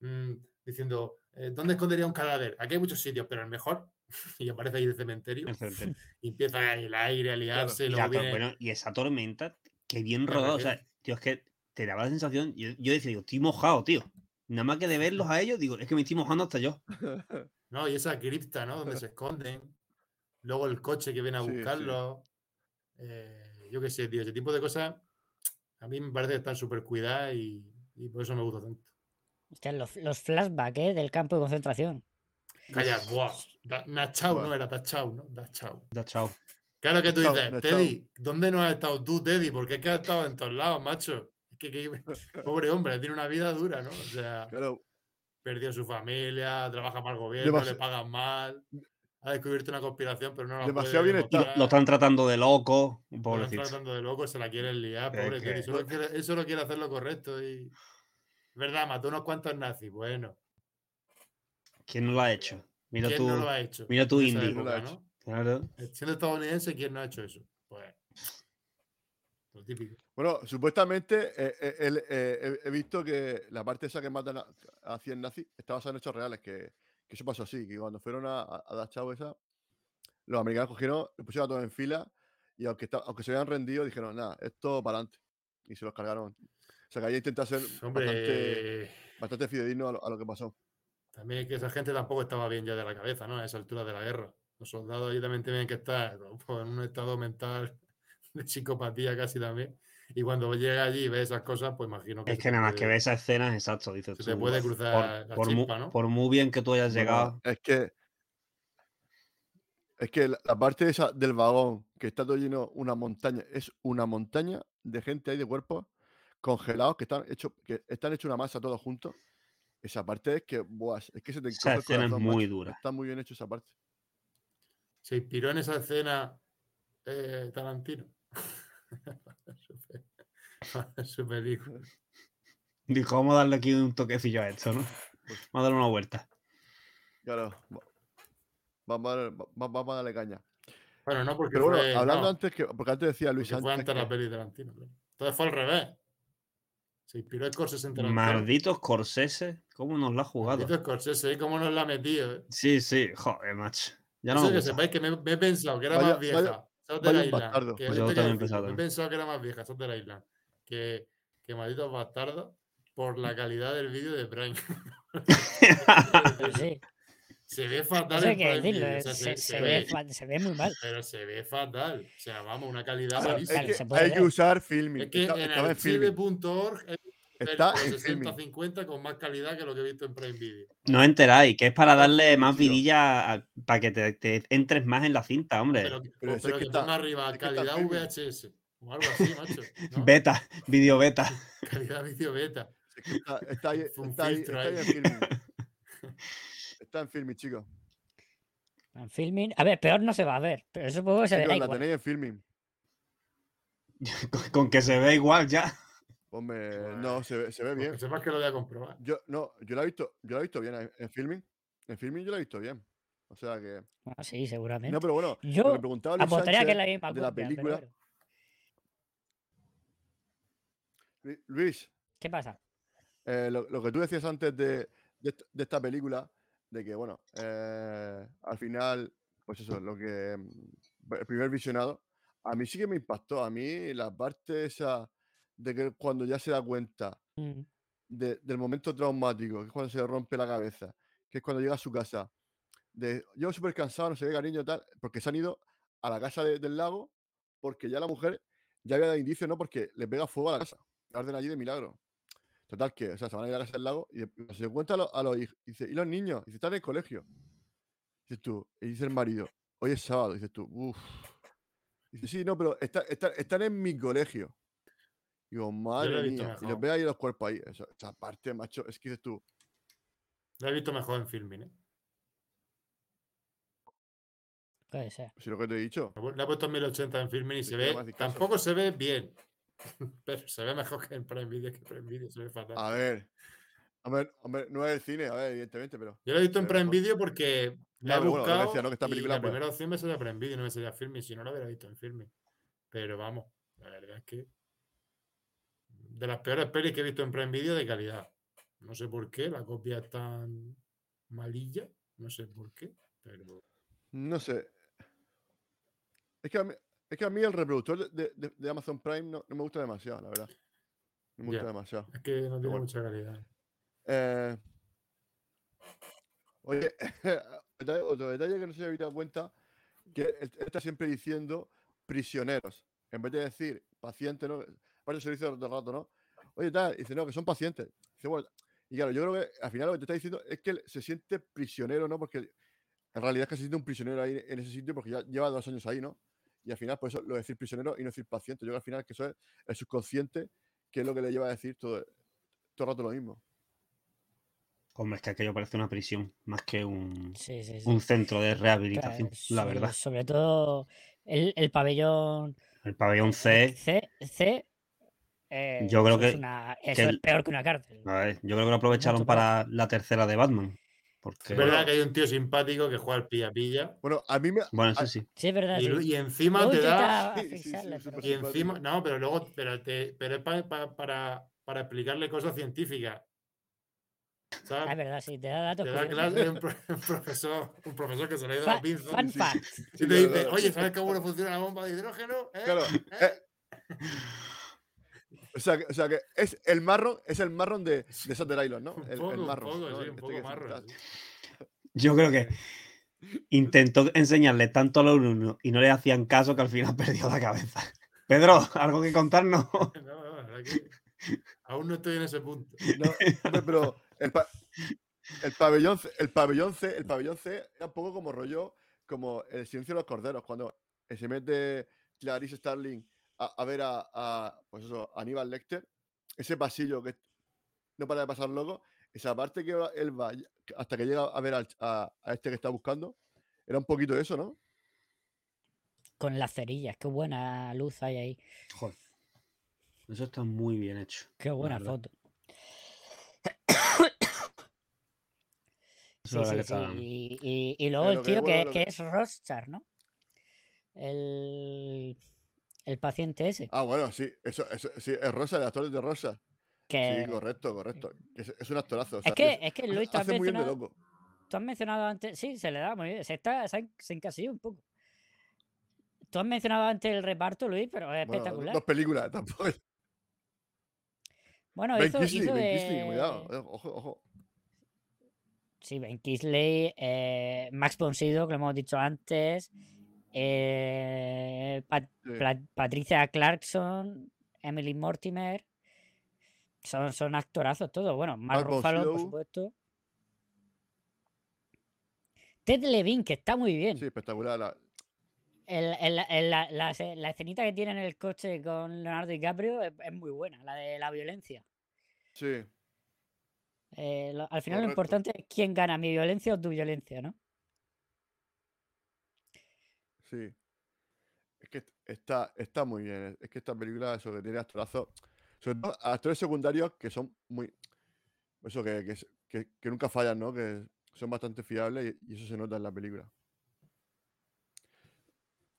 mm, diciendo, eh, ¿dónde escondería un cadáver? Aquí hay muchos sitios, pero el mejor, y aparece ahí el cementerio, y empieza el aire a liarse. y, esa tormenta, qué bien rodado, o sea, tío, es que te daba la sensación, yo, yo decía, digo, estoy mojado, tío. Nada más que de verlos a ellos, digo, es que me estoy mojando hasta yo. No, y esa cripta, ¿no? Donde se esconden. luego el coche que viene a buscarlo. Eh, yo qué sé, tío, ese tipo de cosas a mí me parece que están súper cuidadas y, por eso me gusta tanto. los, los flashbacks ¿eh? del campo de concentración. Calla, buah. Nachau no era Dachau, ¿no? Dachau. Dachau. Claro que tú dices, Teddy, ¿dónde no has estado tú, Teddy? Porque es que has estado en todos lados, macho. Que, pobre hombre, tiene una vida dura, ¿no? O sea, perdió su familia, trabaja para el gobierno, le pagan mal, ha descubierto una conspiración, pero no la Demasiado bien Lo, están tratando de loco, Lo están tratando de loco, se la quieren liar, pobre. Solo quiere, él solo quiere hacer lo correcto y... ¿Verdad? Mató unos cuantos nazis, bueno. ¿Quién no lo ha hecho? Mira ¿Quién tú, no lo ha hecho? Mira tu indie. Claro. Siendo estadounidense, ¿quién no ha hecho eso? Pues. Lo típico. Bueno, supuestamente eh, eh, eh, he visto que la parte esa que matan a, a 100 nazis está basada en hechos reales, que, que, eso pasó así, que cuando fueron a, a, a esa, los americanos cogieron, lo pusieron a todos en fila y aunque, aunque se habían rendido, dijeron, nada, esto para adelante. Y se los cargaron. O sea que ahí intenta ser bastante, bastante fidedigno a lo que pasó. También que esa gente tampoco estaba bien ya de la cabeza, ¿no? A esa altura de la guerra. Los soldados ahí también tienen que estar pues, en un estado mental de psicopatía casi también. Y cuando llega allí y ve esas cosas, pues imagino que. Es que nada más que ve esas escenas, exacto, dices se puede cruzar por, la chispa, ¿no? Por muy bien que tú hayas llegado. Es que. Es que la, parte esa del vagón, que está todo lleno una montaña, es una montaña de gente ahí de cuerpos congelados que están hechos, que están hechos una masa todos juntos esa parte es que, buah, es que se te Esa escena es muy dura. Está muy bien hecho esa parte. Se inspiró en esa escena eh, Tarantino. su, película. Dijo, vamos a darle aquí un toquecillo a esto, ¿no? Pues vamos a darle una vuelta. Claro. Vamos a, darle, vamos a darle caña. Bueno, no porque. Pero bueno, hablando antes que. Porque antes decía Luis Sánchez. Fue antes la peli de Tarantino. Entonces fue al revés. Se inspiró Scorsese en Maldito Scorsese, ¿cómo nos la ha jugado? Maldito Scorsese. ¿cómo nos la ha metido? Eh? Sí, sí, joder, macho. Ya no que sepáis que me, he pensado que era más vieja. South de la isla. Que, pues yo también. Me he pensado que era más vieja, South de la isla. Que, que malditos bastardos por la calidad del vídeo de Prime. sí. Se ve fatal. No que decirlo, o sea, se, se, se, ve, se, ve, muy mal. Pero se ve fatal. O sea, vamos, una calidad malísima. Es que hay que usar filming. Es que está, en archive.org está en 60-50 con más calidad que lo que he visto en Prime Video. No enteráis, que es para darle más vidilla, para que te, te, entres más en la cinta, hombre. Pero, pero, pero que, que ponga arriba calidad VHS o algo así, macho. ¿no? Beta, video beta. Calidad video beta. Está, está, ahí, está, ahí, está ahí en filming. Está en filming, chicos. En filming. A ver, peor no se va a ver, pero eso puedo se ve La igual. tenéis en filming. con, con, que se ve igual ya. Hombre, no, se ve, se ve bien. Que sepas que lo voy a comprobar. Yo, no, yo lo he visto, yo lo he visto bien en, en filming. En filming yo lo he visto bien. O sea que. Ah, sí, seguramente. No, pero bueno, yo me preguntaba Luis Sánchez que la de la película. Pero... Luis. ¿Qué pasa? Eh, lo, lo, que tú decías antes de, de, de, esta película, de que, bueno, eh, al final, pues eso, lo que. Mm, el primer visionado, a mí sí que me impactó. A mí la parte esa de que cuando ya se da cuenta mm. de, del momento traumático, que es cuando se le rompe la cabeza, que es cuando llega a su casa, de yo súper cansado, no sé qué cariño, tal, porque se han ido a la casa de, del lago, porque ya la mujer ya había dado indicios, ¿no? Porque le pega fuego a la casa, la orden allí de milagro. Total, que, o sea, se van a ir a la casa del lago y se encuentra a los, a los hijos, y dice, ¿y los niños? Dice, están en el colegio. Dices tú, y dice el marido, hoy es sábado, dices tú, uff. Dice, sí, no, pero está, está, están en mi colegio. Digo, madre mía. Y les ve ahí los cuerpos ahí. Esa, esa, parte, macho, es que dices tú. Lo he visto mejor en filming, ¿eh? Puede ser. Si lo que te he dicho. Le he puesto en 1080 en filming y se ve. Tampoco se ve bien. Pero se ve mejor que en Prime Video, que en Prime Video se ve fatal. A ver. Hombre, hombre, no es el cine, a ver, evidentemente, pero. Yo lo he visto en Prime mejor. Video porque la he buscado. Bueno, decía, ¿no? que esta película, y la pues... primera opción me salía Prime Video, no me salía filming, si no lo hubiera visto en filming. Pero vamos, la verdad es que de las peores pelis que he visto en Prime Video de calidad. No sé por qué, la copia es tan malilla, no sé por qué, pero... No sé. Es que a mí, es que a mí el reproductor de, de, de Amazon Prime no, no, me gusta demasiado, la verdad. No me gusta yeah. demasiado. Es que no tiene bueno. mucha calidad. Eh, oye, otro detalle que no se había dado cuenta, que él está siempre diciendo prisioneros. En vez de decir paciente, ¿no? Por eso se dice todo el rato, ¿no? Oye, tal, dice, no, que son pacientes. Dice, bueno, y claro, yo creo que al final lo que te está diciendo es que él se siente prisionero, ¿no? Porque en realidad es que se siente un prisionero ahí en ese sitio porque ya lleva dos años ahí, ¿no? Y al final, por eso lo de decir prisionero y no decir paciente. Yo creo que al final que eso es el subconsciente, que es lo que le lleva a decir todo, todo el rato lo mismo. Hombre, es que aquello parece una prisión, más que un, un centro de rehabilitación, la verdad. Sobre todo el, el, pabellón. El pabellón C. C, C eh, yo creo que, eso es peor que una cárcel. yo creo que lo aprovecharon para la tercera de Batman. Porque... Es verdad que hay un tío simpático que juega al pilla-pilla. Bueno, a mí me. Bueno, eso sí. Sí, es verdad. Y, encima te da. y encima. No, pero luego. Pero, te, pero es para, para explicarle cosas científicas. Ah, es verdad, sí, te da datos. Te da clase un, profesor, un profesor que se le ha ido la pinza. Fun Y te dice, oye, ¿sabes cómo funciona la bomba de hidrógeno? ¿Eh? Claro. ¿Eh? O sea, que, o sea que es el marrón, es el marrón de, de Sutter Island, ¿no? El, poco, el marrón. Un poco, ¿no? sí, un poco marrón. Yo creo que intentó enseñarle tanto a los alumnos y no le hacían caso que al final perdió la cabeza. Pedro, ¿algo que contarnos? No, no, no, aún no estoy en ese punto. No, pero el, el, pabellón, el, pabellón C, el pabellón C era un poco como rollo, como el silencio de los corderos, cuando se mete Clarice Starling a, ver a, pues eso, Aníbal Lecter, ese pasillo que no para de pasar loco, esa parte que él va hasta que llega a ver a, este que está buscando, era un poquito eso, ¿no? Con las cerillas, qué buena luz hay ahí. Joder. Eso está muy bien hecho. Qué buena foto. Sí, sí, sí. Y, luego el tío que, que, es Rothschild, ¿no? El, el paciente ese. Ah, bueno, sí, eso, eso sí, es Rosa, el actor de Rosa. Que... Sí, correcto, correcto. Es, es un actorazo. es, que, es que Luis, tú has, mencionado, tú has mencionado antes, sí, se le da muy bien, se, está, se, encasilló un poco. Tú has mencionado antes el reparto, Luis, pero es espectacular. Dos películas, tampoco. Bueno, ben hizo, Kisley, hizo ben Kisley, cuidado, eh, ojo, ojo. Sí, Ben Kisley, eh, Max Ponsido, que lo hemos dicho antes, eh, Patricia Clarkson, Emily Mortimer. Son, son actorazos todos. Bueno, Mark Ruffalo, por supuesto. Ted Levine, que está muy bien. Sí, espectacular. La... El, la, la, escenita que tiene en el coche con Leonardo DiCaprio es, es muy buena, la de la violencia. Sí. Eh, al final lo importante es quién gana, mi violencia o tu violencia, ¿no? Sí. Es que está, está muy bien. Es que esta película, eso que tiene actorazos, sobre todo actores secundarios que son muy. Eso que, que, nunca fallan, ¿no? Que son bastante fiables y, eso se nota en la película.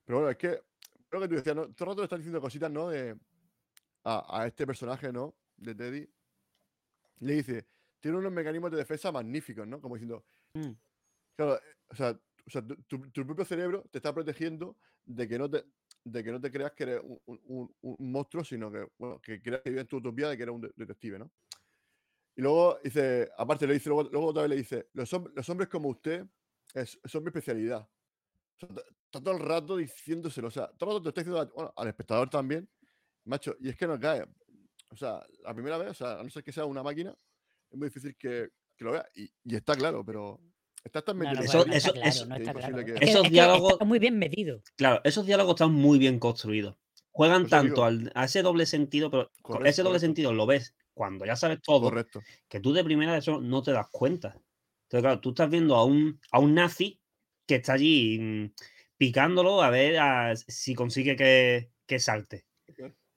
Pero bueno, es que. Creo que tú decías, ¿no? Todo el rato le están diciendo cositas, ¿no? De, a, a este personaje, ¿no? De Teddy. Le dice, tiene unos mecanismos de defensa magníficos, ¿no? Como diciendo. Mm. Claro, eh, o sea, o sea, tu, propio cerebro te está protegiendo de que no te, de que no te creas que eres un, monstruo, sino que, bueno, que creas que vives tu utopía de que eres un detective, ¿no? Y luego dice, aparte le dice, luego, otra vez le dice, los, los hombres como usted es, son mi especialidad. está todo el rato diciéndoselo, o sea, todo el rato te está diciendo al espectador también, macho, y es que no cae. O sea, la primera vez, o sea, a no ser que sea una máquina, es muy difícil que, que lo vea. Y, y, está claro, pero Está tan medido. eso, eso, Esos diálogos. Está muy bien medido. Claro, esos diálogos están muy bien construidos. Juegan tanto a ese doble sentido, pero ese doble sentido lo ves cuando ya sabes todo. Correcto. Que tú de primera de eso no te das cuenta. Entonces, claro, tú estás viendo a un, a un nazi que está allí mm, picándolo a ver si consigue que, que salte.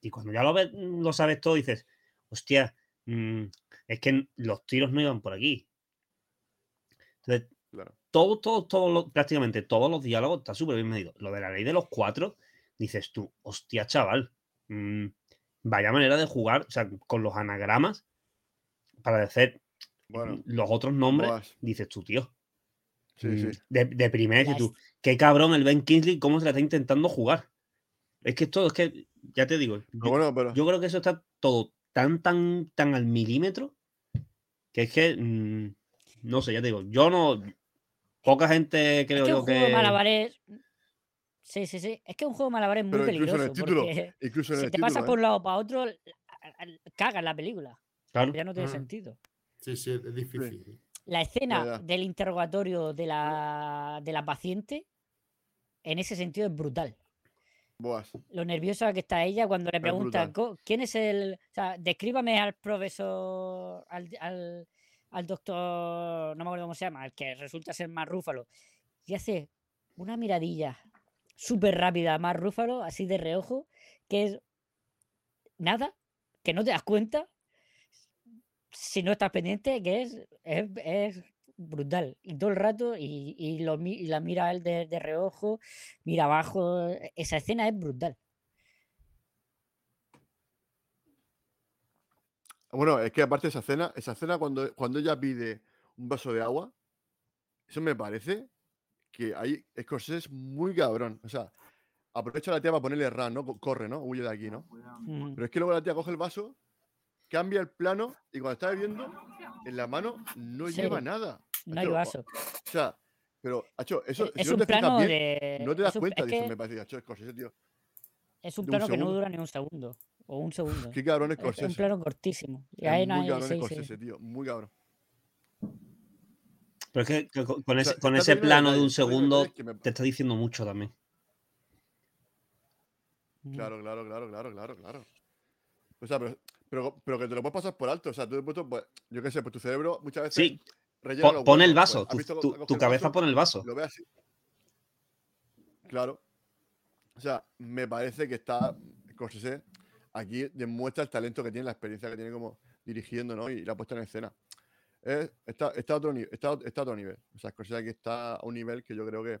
Y cuando ya lo ves, lo sabes todo, dices, hostia, mm, es que los tiros no iban por aquí. Entonces, todo, todo, todo, prácticamente todos los diálogos están súper bien medidos. Lo de la ley de los cuatro, dices tú, hostia, chaval, mm, vaya manera de jugar, o sea, con los anagramas para decir los otros nombres, dices tú, tío. Mm, de, de primera, dices tú, qué cabrón el Ben Kingsley, cómo se la está intentando jugar. Es que todo, es que, ya te digo, yo, creo que eso está todo tan, tan, tan al milímetro que es que mm, no sé, ya te digo, yo no. Poca gente creo es que yo un que. Juego malabares Sí, sí, sí. Es que es un juego de malabares muy peligroso. Título, porque incluso si te pasas por un lado para otro, cagas la película. Ya no tiene sentido. Sí, sí, es difícil. La escena del interrogatorio de la, de la paciente, en ese sentido, es brutal. Lo nerviosa que está ella cuando le pregunta quién es el. O sea, descríbame al profesor, al, al, doctor, no me acuerdo cómo se llama, el que resulta ser más Rúfalo. Y hace una miradilla súper rápida a más Rúfalo, así de reojo, que es nada, que no te das cuenta si no estás pendiente, que es, es, brutal. Y todo el rato, y, lo, la mira él de, reojo, mira abajo. Esa escena es brutal. Bueno, es que aparte de esa escena, esa escena cuando, cuando ella pide un vaso de agua, eso me parece que hay es muy cabrón. O sea, aprovecha la tía para ponerle ran, ¿no? Corre, ¿no? Huye de aquí, ¿no? Pero es que luego la tía coge el vaso cambia el plano y cuando está bebiendo, en la mano no lleva nada. No hay vaso. O sea, pero, Hacho, eso es un plano de. No te das cuenta, dice, me parece, Hacho, Scorsese, tío. Es un plano que no dura ni un segundo. O un segundo. Qué cabrón es Es un plano cortísimo. Y ahí muy cabrón es Scorsese, tío. Muy cabrón. Pero es que, con, ese, con ese plano de un segundo te está diciendo mucho también. Claro, claro, claro, claro, claro, claro. O sea, pero pero, pero que te lo puedes pasar por alto. O sea, tú puesto, pues, yo qué sé, pues tu cerebro muchas veces. Sí. Pon, el vaso. Pues, tu, cabeza pone el vaso. Lo ve así. Claro. O sea, me parece que está. Scorsese aquí demuestra el talento que tiene, la experiencia que tiene como dirigiendo, ¿no? Y la puesta en escena. está, está, a otro, está, está a otro nivel. O sea, Scorsese aquí está a un nivel que yo creo que,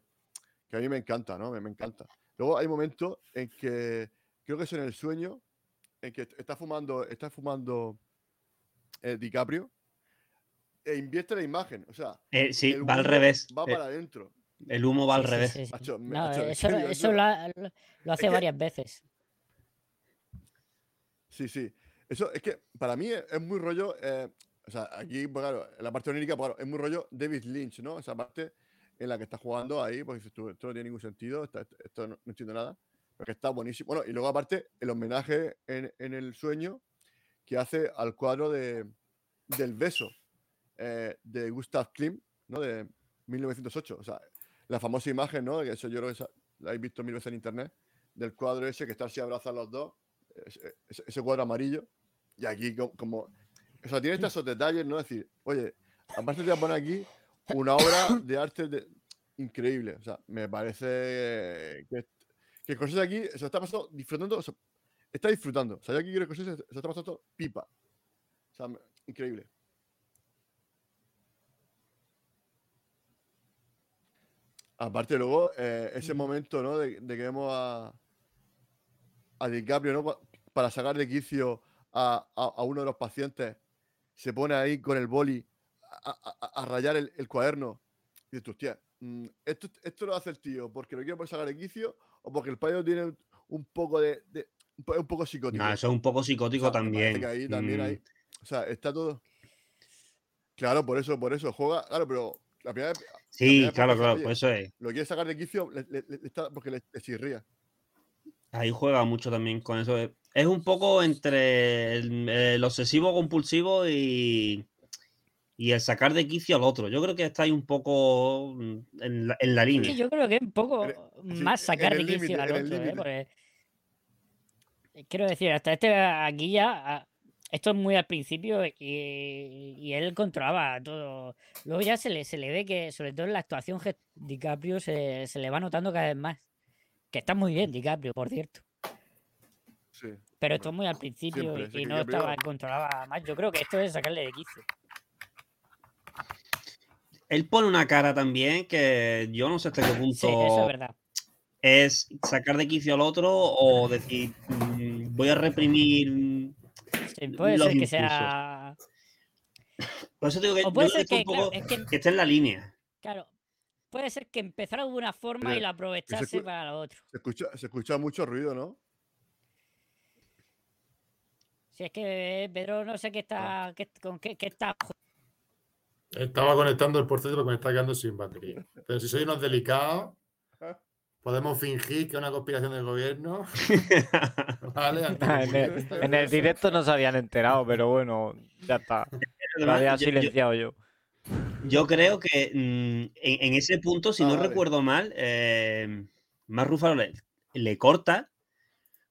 que a mí me encanta, ¿no? Me, me encanta. Luego hay momentos en que creo que es en el sueño en que está fumando, está fumando eh, DiCaprio e invierte la imagen. O sea, eh, sí, va al revés. Va para adentro. El humo va al revés. eso, lo, hace varias veces. Sí, sí. Eso es que para mí es, muy rollo. Eh, o sea, aquí, pues claro, la parte onírica, pues, es muy rollo David Lynch, ¿no? Esa parte en la que está jugando ahí, pues esto no tiene ningún sentido, esto, no, entiendo nada que está buenísimo. Bueno, y luego aparte el homenaje en, el sueño que hace al cuadro de, del beso eh, de Gustav Klimt, ¿no? De 1908. O sea, la famosa imagen, ¿no? Que eso yo creo que la habéis visto mil veces en internet, del cuadro ese que están así abrazan los dos, ese, cuadro amarillo. Y aquí como, o sea, tiene estos detalles, ¿no? Es decir, oye, aparte te voy a poner aquí una obra de arte increíble. O sea, me parece que que Scorsese aquí se está pasando disfrutando, está disfrutando. O sea, yo aquí quiero que Scorsese se está pasando pipa. O sea, increíble. Aparte luego, eh, ese momento, ¿no? De, que vemos a, a DiCaprio, ¿no? Para sacar de quicio a, a, uno de los pacientes, se pone ahí con el boli a, rayar el, cuaderno. Y dices, hostia, mm, esto, esto lo hace el tío porque lo quiere sacar de quicio o porque el payo tiene un poco de, un poco psicótico. eso es un poco psicótico también. también hay, mm. o sea, está todo. Claro, por eso, por eso juega, claro, pero la primera vez. Sí, claro, claro, por eso es. Lo quiere sacar de quicio porque le, chirría. Ahí juega mucho también con eso. Es un poco entre el obsesivo compulsivo y, y el sacar de quicio al otro. Yo creo que está ahí un poco mm, en la, línea. yo creo que es un poco más sacar de quicio al otro. ¿eh? Eh, quiero decir, hasta este aquí ya. Ah, esto es muy al principio y, él controlaba todo. Luego ya se le, se le ve que, sobre todo en la actuación, DiCaprio se, se le va notando cada vez más. Que está muy bien, DiCaprio, por cierto. Sí, Pero esto es muy al principio y, no estaba controlaba más. Yo creo que esto es sacarle de quicio. Él pone una cara también que yo no sé hasta qué punto es, sacar de quicio al otro o decir mm, voy a reprimir puede ser que sea por eso digo que, puede ser que, esté en la línea. Claro puede ser que empezara de una forma y la aprovechase para lo otro se escucha, se escucha mucho ruido ¿no? si es que Pedro no sé qué está con qué, qué está estaba conectando el portátil porque me está quedando sin batería. Pero si soy unos delicados. Podemos fingir que es una conspiración del gobierno. vale, en, el, directo no se habían enterado, pero bueno, ya está. Lo había silenciado yo. Yo, creo que mm, en, ese punto, si no recuerdo mal, eh, más Rúfalo le, corta,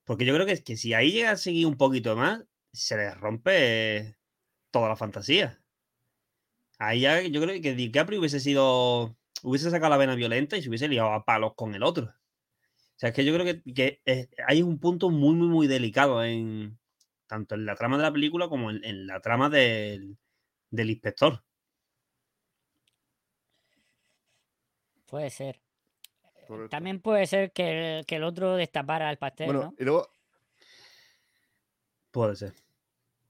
porque yo creo que, que si ahí llega a seguir un poquito más, se le rompe toda la fantasía. Ahí ya yo creo que DiCaprio hubiese sido. hubiese sacado la vena violenta y se hubiese liado a palos con el otro. O sea, es que yo creo que, hay un punto muy, muy, muy delicado en. tanto en la trama de la película como en, la trama del, inspector. Puede ser. También puede ser que el, otro destapara el pastel, bueno, ¿no? Y luego. Puede ser.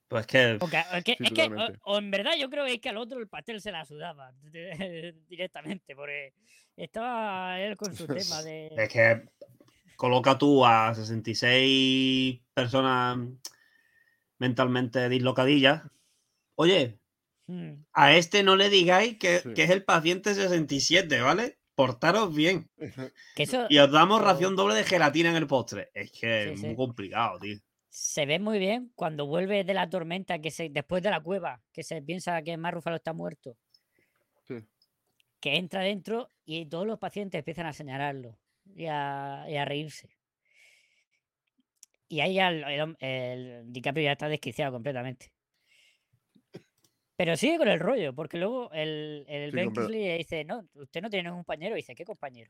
Pues que. es que o, en verdad yo creo que, es que al otro el pastel se la sudaba directamente, porque estaba él con su tema de. Es que coloca tú a 66 personas mentalmente dislocadillas. Oye, hmm. a este no le digáis que, es el paciente 67, ¿vale? Portaros bien. y os damos ración doble de gelatina en el postre. Es que es muy complicado, tío se ve muy bien cuando vuelve de la tormenta, que se, después de la cueva, que se piensa que Marrúfalo está muerto. Que entra dentro y todos los pacientes empiezan a señalarlo y a, reírse. Y ahí el, el, DiCaprio ya está desquiciado completamente. Pero sigue con el rollo, porque luego el, el Ben dice, no, usted no tiene un compañero. Y dice, ¿qué compañero?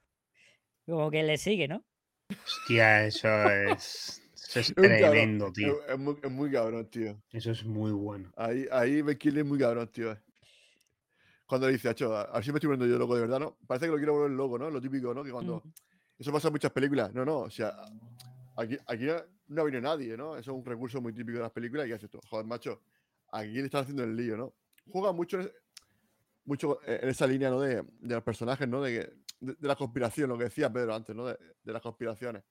Como que le sigue, ¿no? Hostia, eso es es tremendo, tío. Es, muy, cabrón, tío. Eso es muy bueno. Ahí, ahí Kill es muy cabrón, tío. Cuando dice, Acho, a ver si me estoy volviendo yo loco de verdad, ¿no? Parece que lo quiero volver loco, ¿no? Lo típico, ¿no? Que cuando. Mm. Eso pasa en muchas películas. No, no, o sea, aquí, aquí no ha venido nadie, ¿no? Eso es un recurso muy típico de las películas y hace esto. Joder, macho, aquí le están haciendo el lío, ¿no? Juega mucho, mucho en esa línea, ¿no? De, de los personajes, ¿no? De, de, la conspiración, lo que decía Pedro antes, ¿no? De, de las conspiraciones.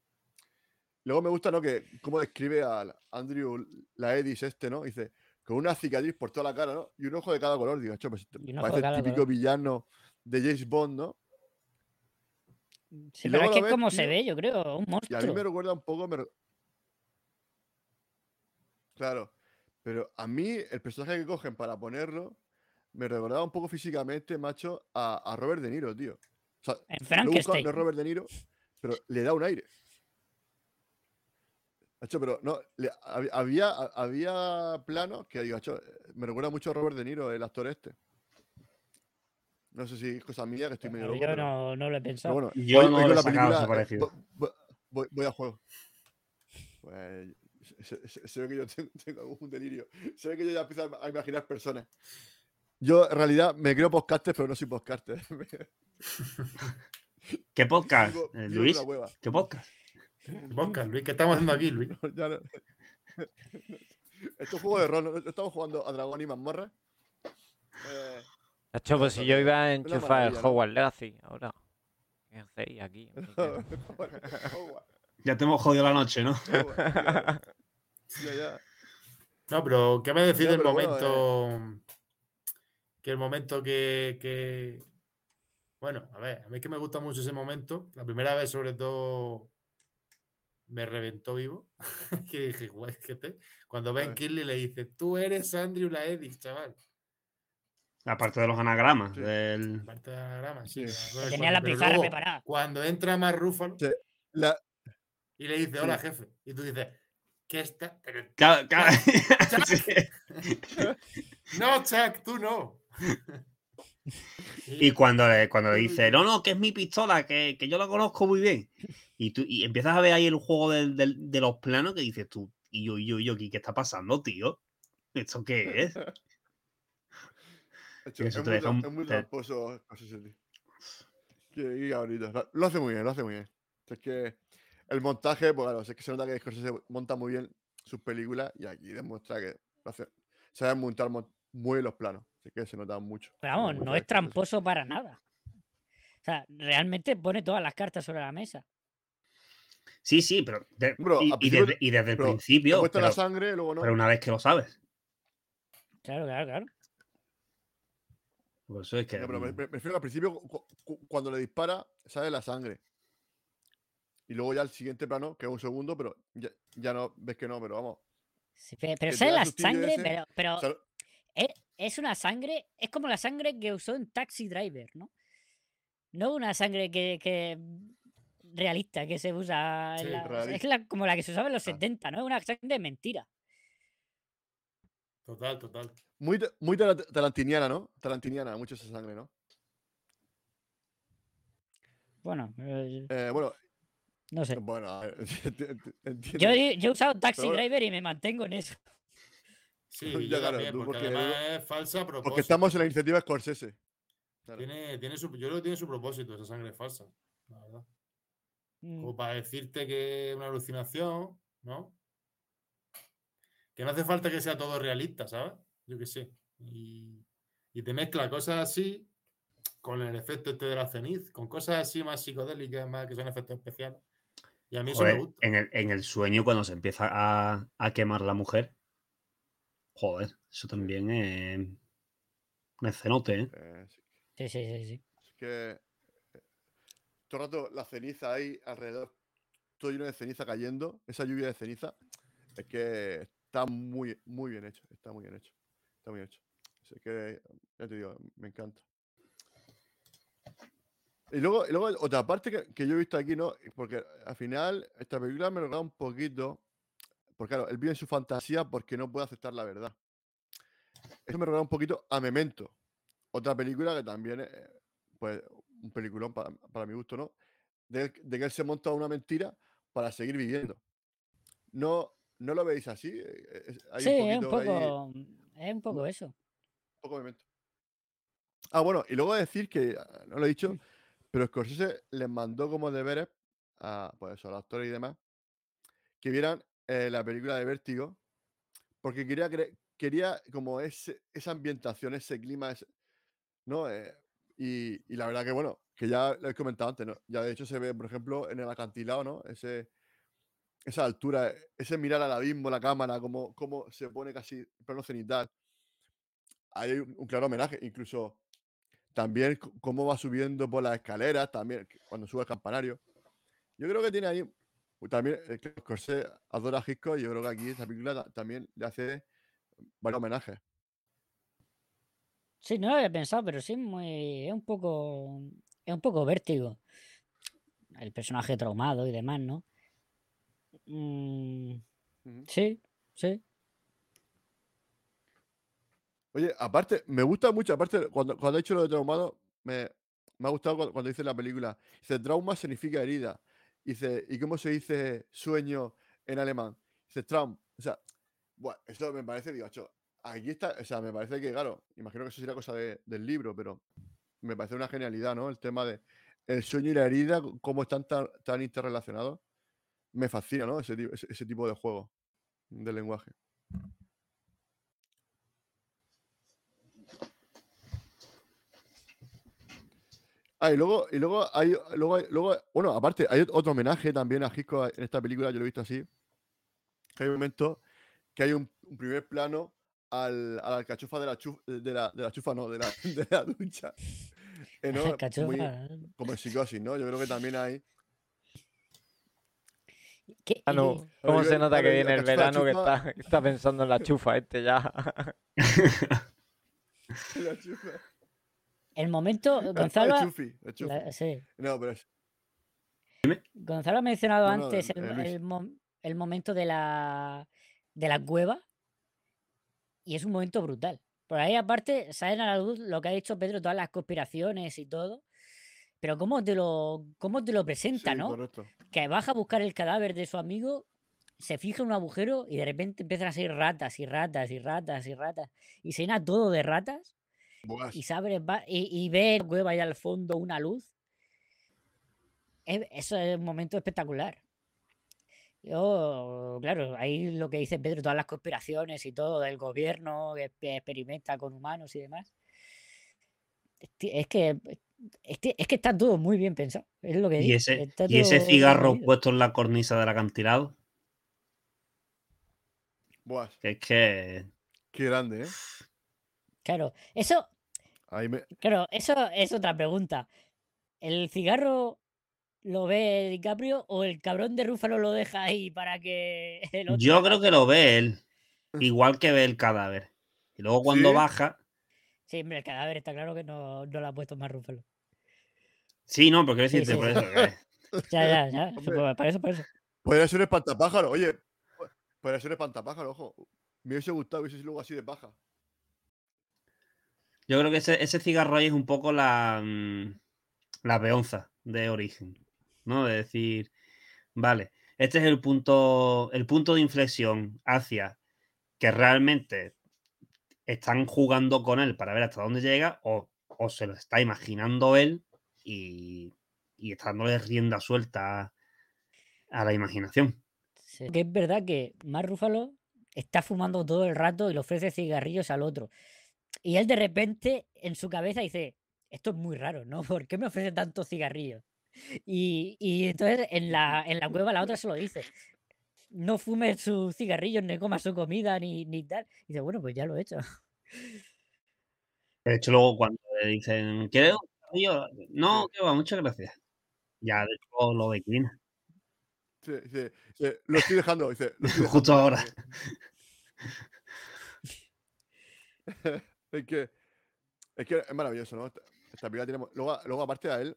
Luego me gusta, ¿no? Que cómo describe a Andrew la Edis este, ¿no? Dice, con una cicatriz por toda la cara, ¿no? Y un ojo de cada color, digo, pues, parece el típico villano de James Bond, ¿no? Sí, pero es que como se ve, yo creo, un monstruo. Y a mí me recuerda un poco. Claro, pero a mí el personaje que cogen para ponerlo me recordaba un poco físicamente, macho, a, Robert De Niro, tío. O sea, en Frankenstein. No es Robert De Niro, pero le da un aire pero no, había, había planos que digo, me recuerda mucho a Robert De Niro, el actor este. No sé si es cosa mía que estoy medio loco. Yo no, no, lo he pensado. bueno, yo voy, no lo he sacado parecido. Voy, voy, a juego. Pues, se, ve que yo tengo, algún delirio. Se ve que yo ya empiezo a imaginar personas. Yo en realidad me creo podcaster, pero no soy podcaster. ¿Qué podcast, Luis? ¿Qué podcast? Podcast, Luis, ¿qué estamos haciendo aquí, Luis? Esto es juego de rol, estamos jugando a Dragón y Mazmorra. Eh, Hecho, pues si yo iba a enchufar el Hogwarts Legacy ahora. ¿Qué hacéis aquí? ya te hemos jodido la noche, ¿no? Ya, ya. No, pero ¿qué me decís del momento? Eh. Que el momento que, que, Bueno, a ver, a mí es que me gusta mucho ese momento. La primera vez, sobre todo, me reventó vivo. que dije, guay, que te... Cuando Ben Kirley le dice, tú eres Andrew Laedix, chaval. Aparte de los anagramas. Del... Aparte de los anagramas, sí. Tenía la pizarra preparada. Cuando entra más Rúfalo y le dice, hola, jefe. Y tú dices, ¿qué está? no, Chuck, tú no. Y cuando, cuando dice, no, no, que es mi pistola, que, que yo la conozco muy bien. Y, tú, y empiezas a ver ahí el juego de los planos que dices tú, y yo, y yo, y yo, ¿qué está pasando, tío? ¿Esto qué es? es, muy, es muy tramposo. Lo hace muy bien, lo hace muy bien. Es que el montaje, pues claro, es que se nota que se monta muy bien sus películas y aquí demuestra que hace, sabe montar muy bien los planos. Así que se nota mucho. Pero vamos, no es tramposo para nada. O sea, realmente pone todas las cartas sobre la mesa. Sí, sí, pero. y, desde, el principio. Pero, la sangre, luego no. Pero una vez que lo sabes. Claro, claro, claro. Por eso es que. No, pero me, refiero al principio, cuando le dispara, sale la sangre. Y luego ya el siguiente plano, que es un segundo, pero ya, no ves que no, pero vamos. pero esa es la sangre, pero, pero es, una sangre, es como la sangre que usó en Taxi Driver, ¿no? No una sangre que, realista que se usa. es como la que se usaba en los 70, ¿no? Es una sangre de mentira. Total, total. Muy, muy talantiniana, ¿no? Talantiniana, mucho esa sangre, ¿no? Bueno, eh, eh, bueno, no sé. Bueno, yo, he usado Taxi Driver y me mantengo en eso. Sí, yo claro, porque, además es falsa propósito. Porque estamos en la iniciativa Scorsese. Tiene, tiene su, yo creo que tiene su propósito, esa sangre falsa, la verdad. Mm. Como para decirte que es una alucinación, ¿no? Que no hace falta que sea todo realista, ¿sabes? Yo qué sé. Y, y te mezcla cosas así con el efecto este de la ceniz, con cosas así más psicodélicas, más que son efectos especiales. Y a mí eso me gusta. En el, en el, sueño, cuando se empieza a, a, quemar la mujer, joder, eso también es un escenote, ¿eh? ¿eh? sí, sí, sí, sí. Es que eh, todo el rato la ceniza ahí alrededor, todo lleno de ceniza cayendo, esa lluvia de ceniza, es que está muy, muy bien hecho, está muy bien hecho, está muy bien hecho. Es que, ya te digo, me encanta. Y luego, luego otra parte que, yo he visto aquí, ¿no? Porque al final esta película me lo da un poquito. Porque claro, él vive en su fantasía porque no puede aceptar la verdad. Eso me recuerda un poquito a Memento. Otra película que también es, pues, un peliculón para, mi gusto, ¿no? De, que él se monta una mentira para seguir viviendo. ¿No, no lo veis así? Eh, sí, es un poco, es un poco eso. Un poco Memento. Ah, bueno, y luego decir que, ah, no lo he dicho, pero Scorsese les mandó como deberes a, pues a los actores y demás que vieran eh, la película de Vértigo porque quería, quería como ese, esa ambientación, ese clima, ¿no? Eh, y, la verdad que, bueno, que ya lo he comentado antes, ¿no? Ya de hecho se ve, por ejemplo, en el acantilado, ¿no? Ese, esa altura, ese mirar al abismo, la cámara, como, como se pone casi plano cenital. Hay un claro homenaje, incluso también cómo va subiendo por las escaleras, también cuando sube al campanario. Yo creo que tiene ahí, también, Scorsese adora a Hitchcock y yo creo que aquí esta película también le hace varios homenajes. Sí, no lo había pensado, pero sí muy, es un poco es un poco vértigo. El personaje traumado y demás, ¿no? Mm, sí, sí. Oye, aparte, me gusta mucho, aparte, cuando, cuando he dicho lo de traumado, me, me ha gustado cuando, dice la película. Dice, trauma significa herida. Dice, ¿y cómo se dice sueño en alemán? Dice, Traum. O sea, bueno, esto me parece, digo, aquí está, o sea, me parece que, claro, imagino que eso sería cosa del libro, pero me parece una genialidad, ¿no? El tema de el sueño y la herida, cómo están tan, tan interrelacionados. Me fascina, ¿no? Ese, ese tipo de juego de lenguaje. Ah, y luego, y luego hay, luego, luego, bueno, aparte, hay otro homenaje también a Gisco en esta película, yo lo he visto así. Que hay un momento que hay un, primer plano al, a la alcachofa de la, de la, de la chufa, no, de la, de la ducha. Eh, ¿no? Muy, como en psicosis, ¿no? Yo creo que también hay. Ah, no. ¿Cómo se nota que viene el verano que está, está pensando en la chufa este ya? la chufa. El momento, Gonzalo. sí. No, pero es... Gonzalo ha mencionado antes el, el, momento de la, de la cueva y es un momento brutal. Por ahí, aparte, salen a la luz lo que ha dicho Pedro, todas las conspiraciones y todo. Pero cómo te lo, cómo te lo presenta, ¿no? Que baja a buscar el cadáver de su amigo, se fija en un agujero y de repente empiezan a salir ratas y ratas y ratas y ratas. Y se llena todo de ratas y, sabe, y, y, ve cueva ahí al fondo una luz. eso es un momento espectacular. Yo, claro, ahí lo que dice Pedro, todas las conspiraciones y todo del gobierno que experimenta con humanos y demás. Es que, es que, está todo muy bien pensado. Es lo que ¿Y, ese, ¿y ese cigarro puesto en la cornisa del acantilado? Es que. Qué grande, ¿eh? Claro, eso. Claro, eso es otra pregunta. El cigarro lo ve DiCaprio o el cabrón de Rúfalo lo deja ahí para que el otro Yo creo que lo ve él, igual que ve el cadáver. Y luego cuando baja. Sí, hombre, el cadáver está claro que no, no lo ha puesto más Rúfalo. Sí, no, porque decirte por eso. ya, ya, ya. Para eso, para eso. Podría ser un espantapájaro, oye. Podría ser un espantapájaro, ojo. Me hubiese gustado, hubiese sido luego así de paja. Yo creo que ese, ese cigarro ahí es un poco la, mm, la peonza de origen, ¿no? De decir, vale, este es el punto, el punto de inflexión hacia que realmente están jugando con él para ver hasta dónde llega o, se lo está imaginando él y, y está dándole rienda suelta a, la imaginación. Que es verdad que Mar Rúfalo está fumando todo el rato y le ofrece cigarrillos al otro. Y él de repente en su cabeza dice, esto es muy raro, ¿no? ¿Por qué me ofrece tantos cigarrillos? Y, y entonces en la, en la cueva la otra se lo dice, no fume sus cigarrillos, ni coma su comida, ni, ni tal. Y dice, bueno, pues ya lo he hecho. De hecho, luego cuando le dicen, ¿quieres un cigarrillo? No, que va, muchas gracias. Ya de hecho lo declina. Sí, sí, sí, lo estoy dejando, dice. Justo ahora. es que es que es maravilloso, ¿no? Esta, película tiene. Luego, luego, aparte de él,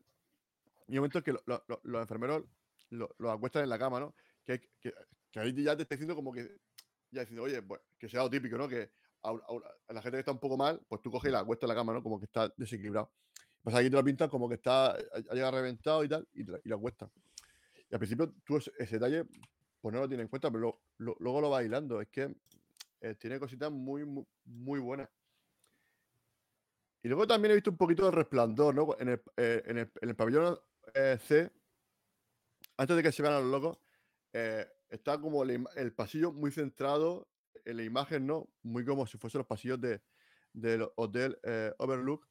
hay momentos que los enfermeros lo, acuestan en la cama, ¿no? Que, que, que, ahí ya te está diciendo como que. Ya diciendo, oye, pues, que sea lo típico, ¿no? Que a, la gente que está un poco mal, pues tú coges y la acuestas en la cama, ¿no? Como que está desequilibrado. Pues aquí te lo pintan como que está. Ha llegado reventado y tal, y, y lo acuestas. Y al principio tú ese, detalle, pues no lo tienes en cuenta, pero luego lo va bailando. Es que eh, tiene cositas muy, muy, muy buenas. Y luego también he visto un poquito de resplandor, ¿no? En el, eh, en el, pabellón eh, C, antes de que se vean a los locos, eh, está como el, pasillo muy centrado en la imagen, ¿no? Muy como si fuesen los pasillos de, del Hotel Overlook.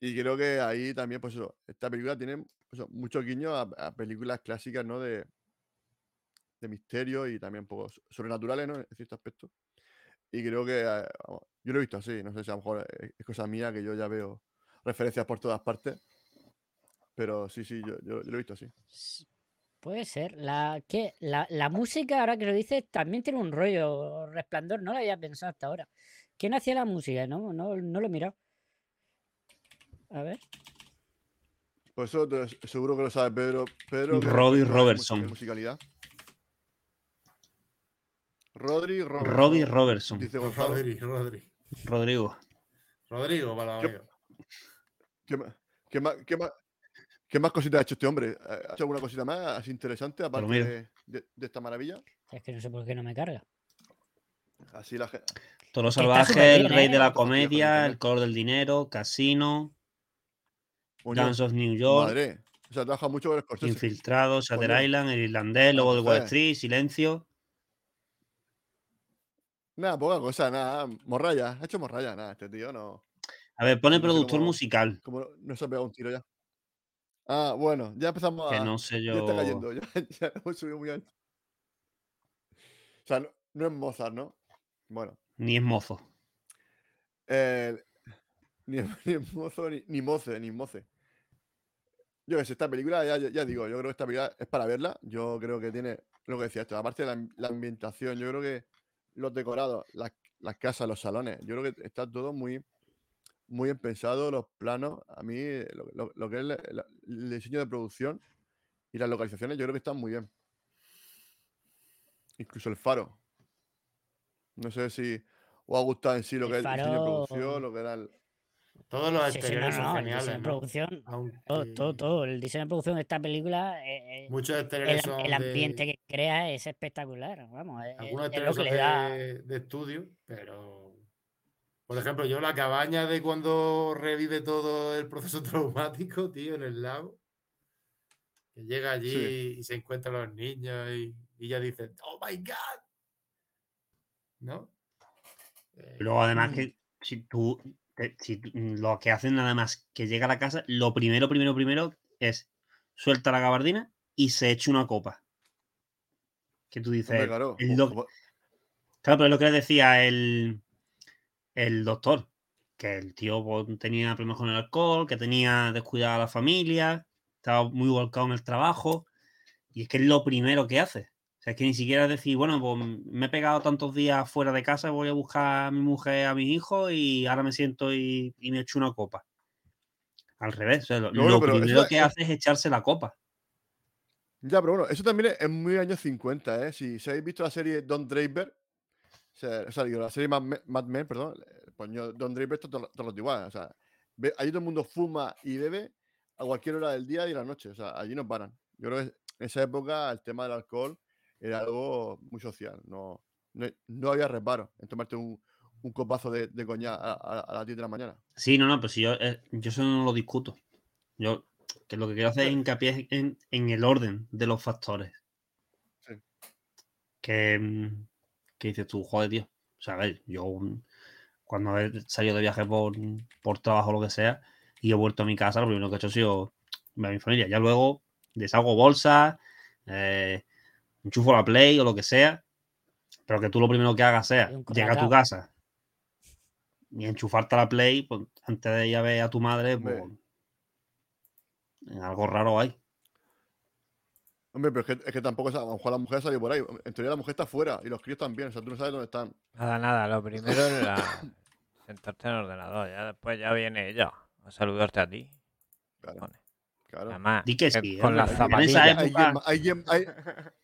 Y creo que ahí también, pues eso, esta película tiene pues mucho guiño a, películas clásicas, ¿no? De, de misterio y también un poco sobrenaturales, ¿no? En cierto aspecto. Y creo que yo lo he visto así, no sé si a lo mejor es cosa mía que yo ya veo referencias por todas partes. Pero sí, sí, yo, yo, lo he visto así. Puede ser. La, que la, la, música, ahora que lo dices, también tiene un rollo resplandor. No lo había pensado hasta ahora. ¿Quién hacía la música? No, no, no lo he mirado. A ver. Pues eso seguro que lo sabe Pedro. Pedro Robbie Robertson. Musicalidad. Rodri Robertson. Rodri Robertson. Dice Rodri, Rodri. Rodrigo. Rodrigo, para ¿Qué, ¿qué, qué, más, qué, más, ¿Qué más cositas ha hecho este hombre? ¿Ha hecho alguna cosita más así interesante aparte de, de, esta maravilla? Es que no sé por qué no me carga. Así la gente. Toro Salvaje, El Rey de la ¿eh? Comedia, El Color del Dinero, Casino, Guns of New York. Madre. O sea, trabaja mucho con el Infiltrados, Shutter Island, El Irlandés, Lobo de Wall Street, Silencio. Nada, poca cosa, nada. Morraya, ha hecho morraya, nada, este tío no. A ver, pone productor musical. Como no se ha pegado un tiro ya. Ah, bueno, ya empezamos a. Que no sé yo. Ya está cayendo, ya, ya hemos subido muy alto. O sea, no, es Mozart, ¿no? Bueno. Ni es mozo. ni, es mozo, ni, ni moce, ni moce. Yo que sé, esta película, ya, ya, digo, yo creo que esta película es para verla. Yo creo que tiene lo que decía esto, aparte de la ambientación, yo creo que los decorados, las, casas, los salones. Yo creo que está todo muy, muy bien pensado, los planos. A mí, lo, que es el, diseño de producción y las localizaciones, yo creo que están muy bien. Incluso el faro. No sé si os ha gustado en sí lo que es el diseño de producción, lo que era el, todos los exteriores son geniales. El producción, todo, todo, El diseño de producción de esta película, eh, eh, Muchos exteriores el, el ambiente que crea es espectacular. Vamos, Algunos exteriores son de, de estudio, pero por ejemplo, yo la cabaña de cuando revive todo el proceso traumático, tío, en el lago. Que llega allí y se encuentra los niños y, y ya dice, oh my god. ¿No? Luego, además, mm. que si tú si mm, lo que hacen nada más que llega a la casa, lo primero, primero, primero es suelta la gabardina y se echa una copa. Que tú dices. claro. claro, pero es lo que decía el, el doctor. Que el tío pues, tenía problemas con el alcohol, que tenía descuidada a la familia. está muy volcado en el trabajo y es que es lo primero que hace. Sea, es que ni siquiera decir, bueno, pues me he pegado tantos días fuera de casa, voy a buscar a mi mujer, a mis hijos y ahora me siento y, me echo una copa. Al revés, lo, primero que hace es echarse la copa. Ya, pero bueno, eso también es muy años 50, ¿eh? Si, si habéis visto la serie Don Draper, o sea, digo, la serie Mad, Men, perdón, pues Don Draper está todo, todo, igual. O sea, ahí todo el mundo fuma y bebe a cualquier hora del día y de la noche. O sea, allí no paran. Yo creo que en esa época el tema del alcohol era algo muy social. No, no, había reparo en tomarte un, un copazo de, de coñac a, las 10 de la mañana. Sí, no, no, pero si yo, eh, yo eso no lo discuto. Yo que lo que quiero hacer es hincapié en, en el orden de los factores. Sí. Que, mm, que dices tú, joder, tío. O sea, a ver, yo cuando he salido de viaje por, por trabajo o lo que sea, y he vuelto a mi casa, lo primero que he hecho ha sido ver a mi familia. Ya luego deshago bolsas, eh, enchufo la Play o lo que sea, pero que tú lo primero que hagas sea llegar a tu casa y enchufarte a la Play pues, antes de ir a ver a tu madre, pues, algo raro hay. Hombre, pero es que, es que tampoco, a lo mejor la mujer salió por ahí. En teoría la mujer está afuera y los críos también, o sea, tú no sabes dónde están. Nada, nada, lo primero es sentarte en el ordenador, ya después ya viene ella a saludarte a ti. Claro. Claro. Además, Di que sí, con las zapatillas. Alguien,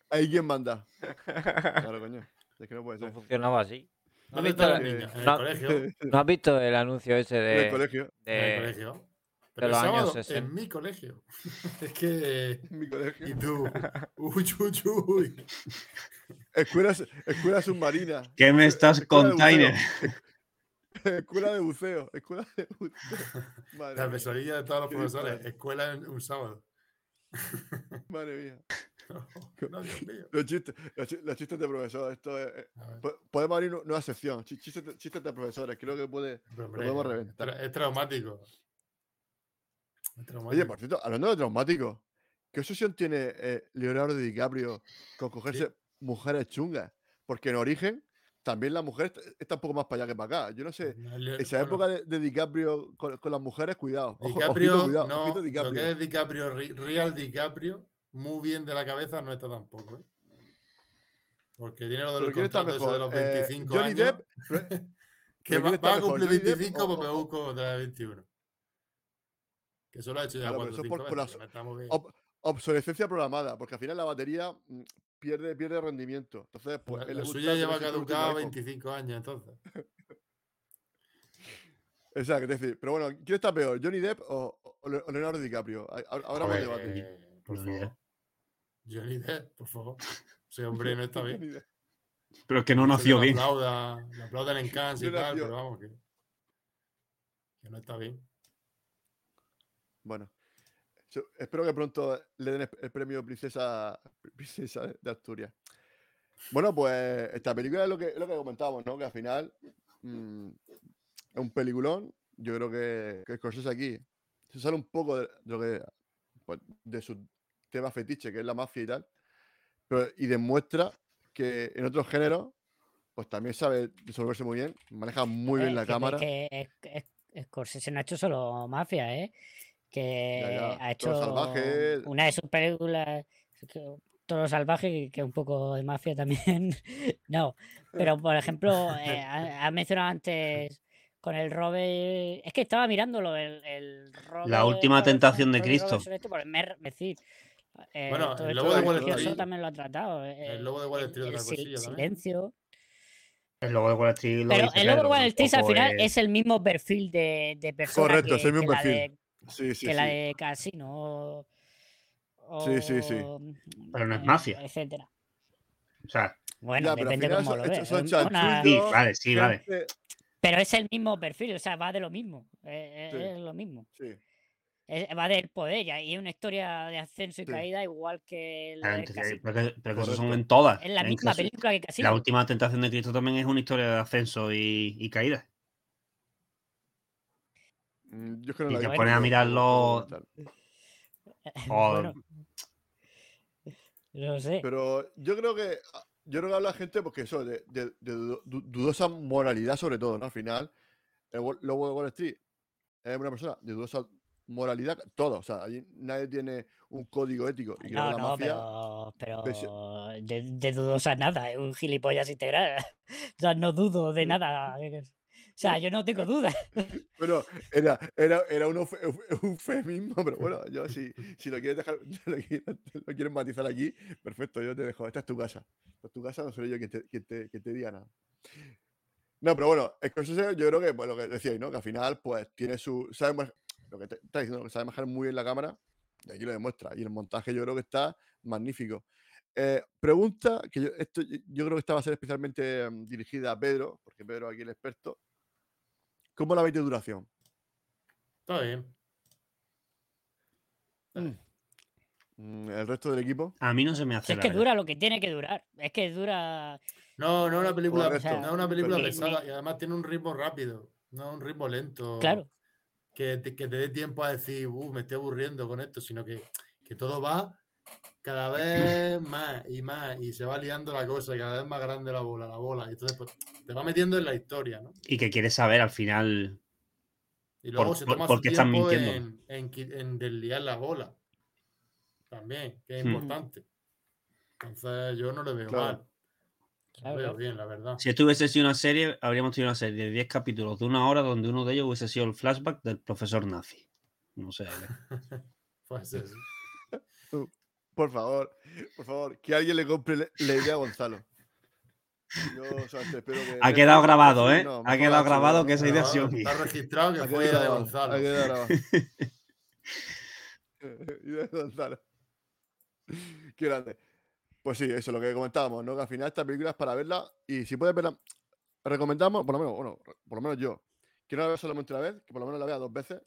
alguien, manda. Claro, coño. Es que no puede ser. funcionaba así. ¿No has visto, el, colegio? ¿No has visto el anuncio ese de. En el colegio. De, en el colegio. Pero de los años 60. En mi colegio. es que. En mi colegio. Y tú. Uy, uy, uy. Escuela, escuela submarina. ¿Qué me estás contando? Escuela de buceo. Escuela de buceo. Madre la pesadilla de todos los profesores. Escuela en un sábado. Madre mía. No, Dios mío. Los chistes, los, chistes de profesor. Esto es, eh, podemos abrir una sección. Chistes, chistes de profesores. Creo que puede, podemos reventar. Es traumático. Oye, por cierto, hablando de traumático, ¿qué obsesión tiene eh, Leonardo DiCaprio con cogerse mujeres chungas? Porque en origen también la mujer está un poco más para allá que para acá. Yo no sé, esa época de, DiCaprio con, las mujeres, cuidado. DiCaprio, no, DiCaprio. Lo que es DiCaprio, Real DiCaprio, muy bien de la cabeza no está tampoco. ¿eh? Porque tiene lo de los contratos de los 25 eh, Johnny años. Depp, que va, a cumplir 25 porque busco de 21. Que solo ha hecho ya cuatro, por, por obsolescencia programada, porque al final la batería mm, pierde, pierde rendimiento. Entonces, pues. La, la suya lleva caducada 25 años, entonces. Exacto, es decir, pero bueno, ¿quién está peor, Johnny Depp o, Leonardo DiCaprio? Ahora vamos a debatir. Por favor. Johnny Depp, por favor. Ese hombre no está bien. Pero es que no nació bien. Le aplaudan en Cannes y tal, pero vamos, que, que no está bien. Bueno, espero que pronto le den el premio Princesa, Princesa de Asturias. Bueno, pues esta película es lo que, lo que comentábamos, ¿no? Que al final mm, es un peliculón. Yo creo que, que Scorsese aquí se sale un poco de, lo que, pues, de su tema fetiche, que es la mafia y tal, pero, y demuestra que en otros géneros, pues también sabe resolverse muy bien, maneja muy bien la cámara. Que, Scorsese no ha hecho solo mafia, ¿eh? Que ha hecho una de sus películas, Todo Salvaje, que es un poco de mafia también. no, pero por ejemplo, eh, ha, mencionado antes con el robe. Es que estaba mirándolo, el, el La última tentación de Cristo. Eh, bueno, el lobo de Wall Street también lo ha tratado. El lobo de Wall Street, el, el silencio. El lobo de Wall Street. Pero el lobo de Wall Street al final es... el mismo perfil de, de persona. Correcto, es el mismo perfil que la de Casino. sí, sí, sí. Pero no es mafia. Etcétera. O sea, bueno, depende cómo lo veas. Sí, vale, sí, vale. Pero es el mismo perfil, o sea, va de lo mismo. Es, lo mismo. Sí. va del poder ya, y es una historia de ascenso y caída igual que la de Pero, pero eso son en todas. Es la misma película que Casino. La última tentación de Cristo también es una historia de ascenso y, y caída. Mm, yo creo y te pones a mirarlo. Bueno, no sé. Pero yo creo que ah, yo creo que habla gente porque eso, de, de, dudosa moralidad sobre todo, ¿no? Al final, el lobo de Wall Street es una persona de dudosa moralidad, todo. O sea, allí nadie tiene un código ético. Y no, no, pero, pero de, de, dudosa nada, es un gilipollas integral. o sea, no dudo de nada. O sea, yo no tengo dudas. Bueno, era, era, era un, eufemismo, pero bueno, yo si, si lo quieres dejar, lo quieres, matizar aquí, perfecto, yo te dejo. Esta es tu casa. Esta es tu casa, no soy yo quien te, quien te, quien te diga nada. No, pero bueno, es que yo creo que, pues, lo que decíais, ¿no? Que al final, pues, tiene su. Sabe, lo que está diciendo, que sabe manejar muy bien la cámara, y aquí lo demuestra. Y el montaje yo creo que está magnífico. Eh, pregunta que yo, esto, yo creo que esta va a ser especialmente mm, dirigida a Pedro, porque Pedro aquí el experto. ¿Cómo la veis de duración? Está bien. Mm. Mm, ¿El resto del equipo? A mí no se me hace. Es que dura lo que tiene que durar. Es que dura. No, no es una película, no es una película pesada y además tiene un ritmo rápido, no un ritmo lento. Claro. Que te, que te dé tiempo a decir, uh, me estoy aburriendo con esto, sino que, que todo va cada vez más y más y se va liando la cosa y cada vez más grande la bola, la bola. Y entonces pues, te va metiendo en la historia, ¿no? Y que quieres saber al final. Y luego se toma por, qué están mintiendo. En, en, en, desliar la bola. También, que es hmm. importante. Entonces yo no le veo mal. Lo veo bien, la verdad. Si esto hubiese sido una serie, habríamos tenido una serie de 10 capítulos de una hora donde uno de ellos hubiese sido el flashback del profesor nazi. No sé. pues eso. Por favor, por favor, que alguien le compre la idea a Gonzalo. ha quedado grabado, ¿eh? ha quedado grabado que esa idea es Está registrado que fue idea de Gonzalo. Ha quedado grabado. idea de Gonzalo. Qué grande. Pues sí, eso es lo que comentábamos, ¿no? Que al final esta película es para verla y si puedes verla, recomendamos, por lo menos, bueno, por lo menos yo, que no la vea solamente una vez, que por lo menos la vea dos veces.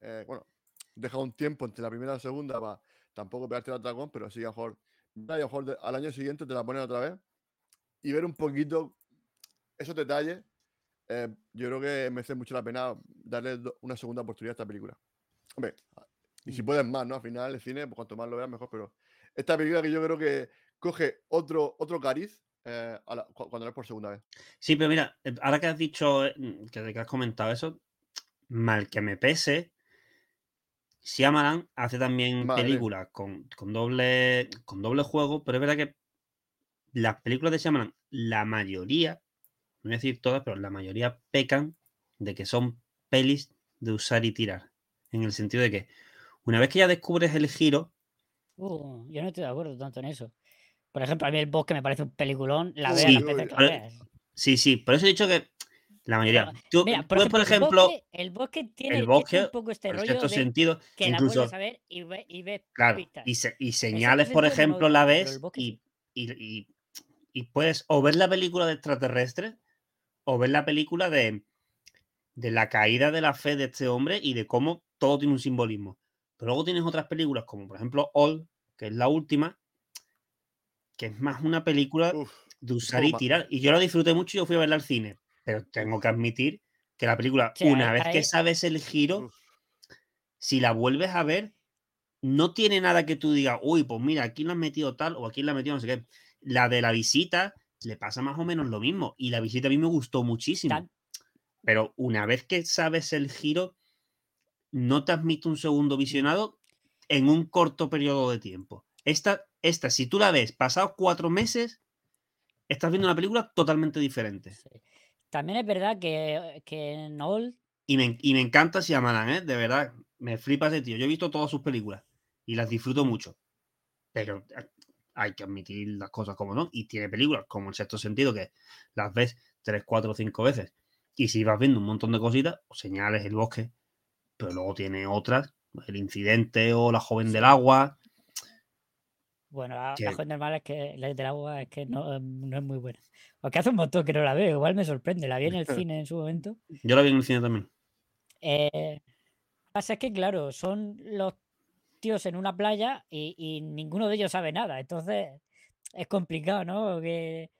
Eh, bueno, deja un tiempo entre la primera y la segunda para tampoco pegarte al dragón, pero sí, a lo mejor, a lo mejor al año siguiente te la ponen otra vez y ver un poquito esos detalles. Eh, yo creo que merece mucho la pena darle una segunda oportunidad a esta película. Hombre, y si mm. puedes más, ¿no? Al final el cine, pues cuanto más lo veas, mejor, pero esta película que yo creo que coge otro, otro cariz eh, cuando la es por segunda vez. Sí, pero mira, eh, ahora que has dicho, que, que has comentado eso, mal que me pese, Shyamalan hace también películas con, doble, con doble juego, pero es verdad que las películas de Shyamalan, la mayoría, no voy a decir todas, pero la mayoría pecan de que son pelis de usar y tirar. En el sentido de que una vez que ya descubres el giro. Uh, yo no estoy de acuerdo tanto en eso. Por ejemplo, a mí el bosque me parece un peliculón, la veo que Sí, sí, por eso he dicho que la mayoría. Tú, Mira, por, ejemplo, el bosque, tiene el bosque, un poco este rollo de sentido, que incluso, la saber y ves ve claro, y, y, señales, por ejemplo, la ves y, y, y, puedes o ver la película de extraterrestres o ver la película de, de la caída de la fe de este hombre y de cómo todo tiene un simbolismo. Pero luego tienes otras películas, como por ejemplo All, que es la última, que es más una película de usar y tirar. Y yo la disfruté mucho y yo fui a verla al cine pero tengo que admitir que la película, una vez que sabes el giro, si la vuelves a ver, no tiene nada que tú digas, uy, pues mira, aquí la han metido tal o aquí la han metido no sé qué. La de la visita le pasa más o menos lo mismo. Y la visita a mí me gustó muchísimo. Pero una vez que sabes el giro, no te admite un segundo visionado en un corto periodo de tiempo. Esta, esta si tú la ves pasados cuatro meses, estás viendo una película totalmente diferente. También es verdad que, que Noel. Y me, y me encanta Shyamalan, ¿eh? De verdad, me flipa ese tío. Yo he visto todas sus películas y las disfruto mucho. Pero hay que admitir las cosas como no. Y tiene películas como El Sexto Sentido que las ves tres, cuatro, cinco veces. Y si vas viendo un montón de cositas, o señales, el bosque, pero luego tiene otras, el incidente o la joven del agua. Bueno, la, joven del es que la del agua es que no, no es muy buena. Porque hace un montón que no la veo, igual me sorprende. La vi en el cine en su momento. Yo la vi en el cine también. Eh, pasa es que, claro, son los tíos en una playa y, ninguno de ellos sabe nada. Entonces es complicado, ¿no? Que,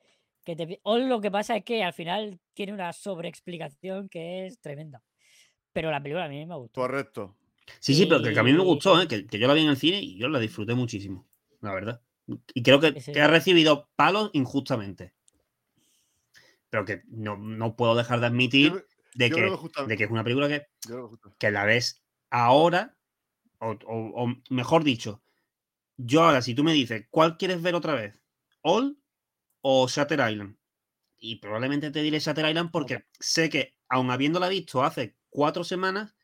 O lo que pasa es que al final tiene una sobreexplicación que es tremenda. Pero la película a mí me gustó. Correcto. Sí, sí, pero que, a mí me gustó, ¿eh? que, yo la vi en el cine y yo la disfruté muchísimo, la verdad. Y creo que, que ha recibido palos injustamente pero que no, puedo dejar de admitir de, que, de que es una película que, que la ves ahora o, mejor dicho, yo ahora, si tú me dices, ¿cuál quieres ver otra vez? ¿All o Shatter Island? Y probablemente te diré Shatter Island porque sé que, aun habiéndola visto hace cuatro semanas,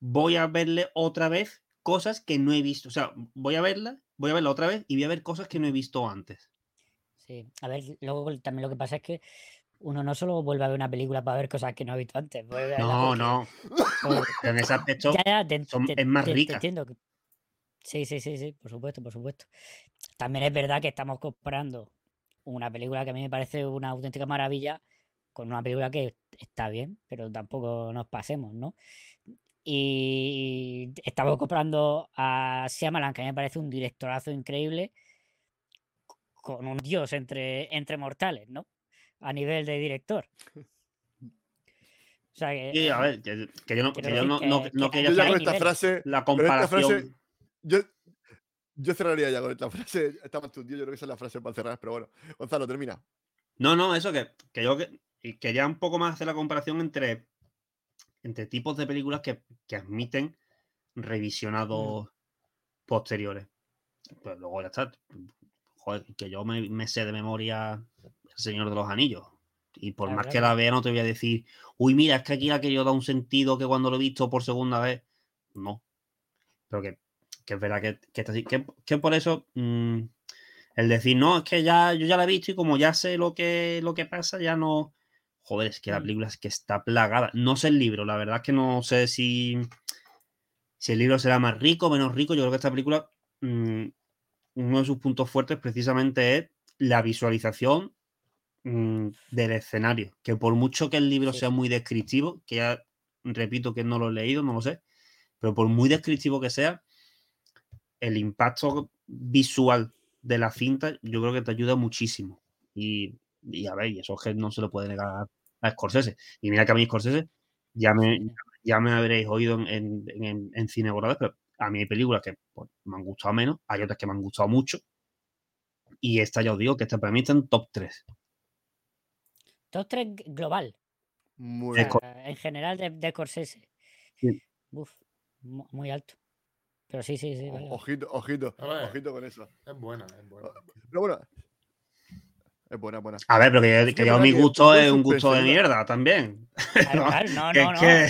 voy a verle otra vez cosas que no he visto. O sea, voy a verla, voy a verla otra vez y voy a ver cosas que no he visto antes. Sí, a ver, luego también lo que pasa es que uno no solo vuelve a ver una película para ver cosas que no ha visto antes. No, no. en ese aspecto es más rica. entiendo Sí, sí, sí, sí, por supuesto, por supuesto. También es verdad que estamos comparando una película que a mí me parece una auténtica maravilla con una película que está bien, pero tampoco nos pasemos, ¿no? Y estamos comprando a Shyamalan, que a mí me parece un directorazo increíble, con un dios entre, entre mortales, ¿no? A nivel de director. O sea que, sí, a ver, que, yo no, que yo no, no, quería hacer esta frase, la comparación. yo, yo cerraría ya con esta frase. Está más tío, yo creo que esa es la frase para cerrar, pero bueno. Gonzalo, termina. No, no, eso que, que yo que, quería un poco más hacer la comparación entre entre tipos de películas que, admiten revisionados posteriores. Pues luego ya está. Joder, que yo me, sé de memoria El Señor de los Anillos. Y por más que la vea, no te voy a decir, uy, mira, es que aquí aquello da un sentido que cuando lo he visto por segunda vez. No. Pero que, es verdad que, que está así. Que, por eso mm, el decir, no, es que ya yo ya la he visto y como ya sé lo que, lo que pasa, ya no joder, es que la película es que está plagada. No sé el libro, la verdad es que no sé si, si el libro será más rico o menos rico. Yo creo que esta película, mm, uno de sus puntos fuertes precisamente es la visualización mm, del escenario. Que por mucho que el libro sea muy descriptivo, que ya repito que no lo he leído, no lo sé, pero por muy descriptivo que sea, el impacto visual de la cinta yo creo que te ayuda muchísimo. Y y a ver, y eso que no se lo puede negar a Scorsese. Y mira que a mí Scorsese ya me, ya me habréis oído en, en, en, cine pero a mí hay películas que pues, me han gustado menos, hay otras que me han gustado mucho. Y esta ya os digo que esta para mí está en top 3. Top 3 global. Muy en general de, de Scorsese. Uf, muy alto. Pero sí, sí, sí. Ojito, ojito, ojito con eso. Es buena, es buena. Pero bueno, es buena, buena. A ver, pero que, que yo mi gusto es un gusto de mierda también. no, no, no. Que...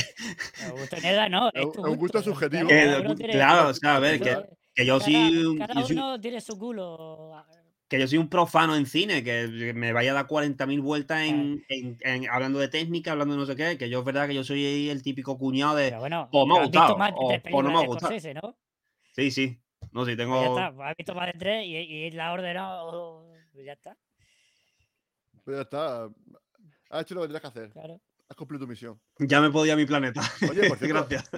gusto de mierda no. Es, un gusto subjetivo. claro, o sea, a ver, que, que yo sí. Cada uno tiene su culo. Que yo soy un profano en cine, que me vaya a dar 40.000 vueltas en, en, hablando de técnica, hablando de no sé qué, que yo es verdad que yo soy el típico cuñado de. bueno, o me ha gustado, o, no me ha gustado. ¿no? Sí, sí. No, sí, tengo. Pues ya está, has visto más de tres y, y la ha ordenado. Pues ya está. Pues ya está. Has hecho lo que tenías que hacer. Claro. Has cumplido tu misión. Ya me podía mi planeta. Oye, por cierto, Gracias.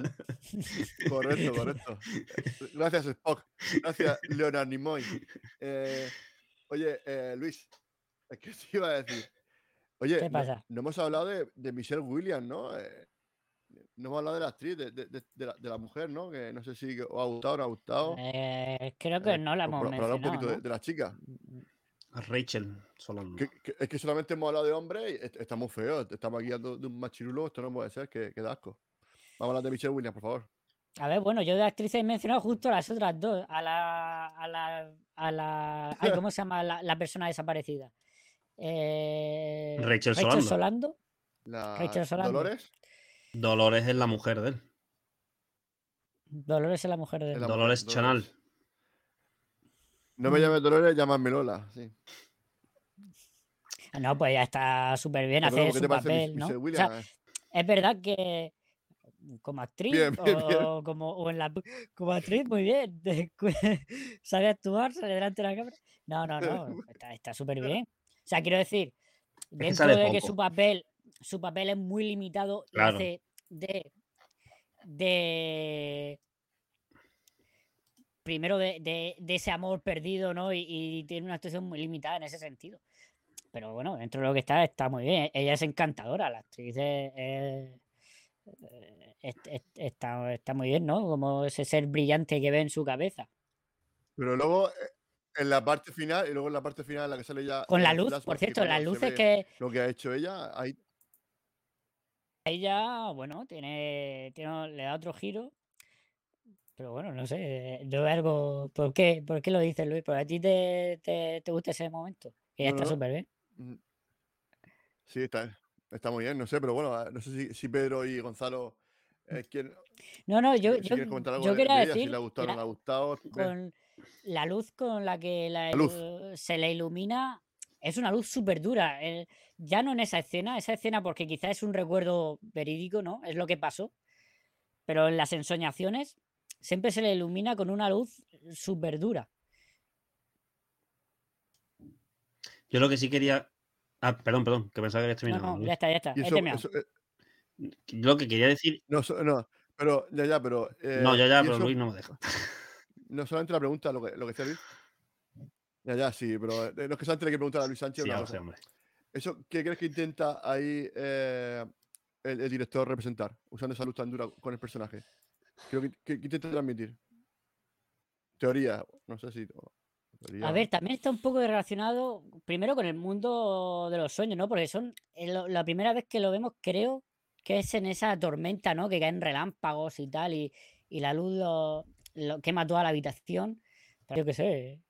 Correcto, correcto. Gracias, Spock. Gracias, Leonard Nimoy. Eh, oye, eh, Luis, ¿qué te iba a decir? Oye, ¿Qué pasa? No, hemos hablado de, de, Michelle Williams, ¿no? Eh, no hemos hablado de la actriz, de, de, de, la, de, la, mujer, ¿no? Que no sé si os ha gustado o no ha gustado. Eh, creo que no la hemos mencionado. Hablar un poquito de, la chica. Mm, mm. Rachel Solando. es que solamente hemos hablado de hombre y estamos feos. Estamos aquí de un machirulo. Esto no puede ser, que, que da asco. Vamos a hablar de Michelle Williams, por favor. A ver, bueno, yo de actrices he mencionado justo a las otras dos. A la. A la. A la ¿Cómo se llama la, persona desaparecida? Eh, Rachel, Rachel Solando. Rachel Solando. ¿Dolores? Dolores es la mujer de él. Dolores es la mujer de él. Dolores Chanal. No me llames Dolores, llámame Lola, sí. No, pues ya está súper bien hacer su papel, ¿no? es verdad que como actriz o, Como, o en la, como actriz muy bien. Sabe actuar sale delante de la cámara. No no no está súper bien o sea quiero decir dentro de que su papel su papel es muy limitado claro. de de primero de, ese amor perdido, ¿no? Y, tiene una actuación muy limitada en ese sentido. Pero bueno, dentro de lo que está, está muy bien. Ella es encantadora, la actriz eh, está, está muy bien, ¿no? Como ese ser brillante que ve en su cabeza. Pero luego, eh, en la parte final, y luego en la parte final, la que sale ya. Con la luz, por cierto, las luces que. Lo que ha hecho ella, ahí. Ella, bueno, tiene, tiene, le da otro giro Pero bueno, no sé, yo algo... ¿Por qué, ¿Por qué lo dices, Luis? ¿Por a ti te, te, te gusta ese momento? Que ya está súper bien. Mm. Sí, está, está muy bien, no sé, pero bueno, no sé si, si Pedro y Gonzalo eh, quieren... No, no, yo, yo, yo quería decir... Si le ha gustado o no le ha gustado. Con la luz con la que se le ilumina es una luz súper dura. ya no en esa escena, esa escena porque quizás es un recuerdo verídico, ¿no? Es lo que pasó. Pero en las ensoñaciones siempre se le ilumina con una luz súper dura. Yo lo que sí quería. Ah, perdón, perdón, que pensaba que había terminado. No, no, ya está, ya está. Eh, yo lo que quería decir. No, no, pero ya, ya, pero. no, ya, ya, eh, pero Luis no me deja. No solamente la pregunta, lo que, lo que Luis. Ya, ya, sí, pero eh, no es que solamente le que preguntar a Luis Sánchez. Sí, hombre. Eso, ¿Qué crees que intenta ahí el, el, director representar, usando esa luz tan dura con el personaje? Creo que, ¿Qué intenta transmitir? Teoría, no sé si. A ver, también está un poco relacionado primero con el mundo de los sueños, ¿no? Porque son la primera vez que lo vemos, creo que es en esa tormenta, ¿no? Que caen relámpagos y tal, y, la luz lo, quema toda la habitación. Pero yo qué sé.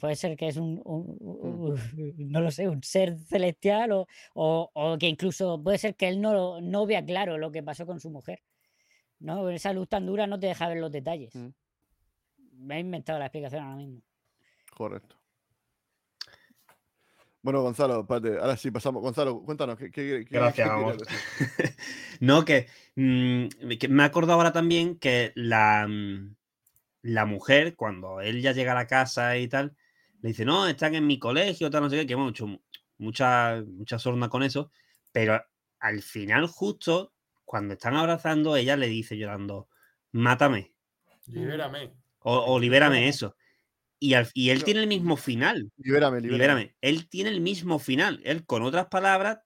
puede ser que es un, mm. no lo sé, un ser celestial o, o, que incluso puede ser que él no, no vea claro lo que pasó con su mujer. ¿No? Esa luz tan dura no te deja ver los detalles. Mm. Me he inventado la explicación ahora mismo. Correcto. Bueno, Gonzalo, espérate, ahora sí pasamos. Gonzalo, cuéntanos, ¿qué, Gracias, no, mm, que, me he acordado ahora también que la, mm, la mujer, cuando él ya llega a la casa y tal, le dice, no, están en mi colegio, tal, no sé qué, que hemos hecho mucha, mucha sorna con eso, pero al final, justo cuando están abrazando, ella le dice llorando, mátame. Libérame. O, libérame eso. Y, y él tiene el mismo final. Libérame, libérame, Él tiene el mismo final. Él, con otras palabras,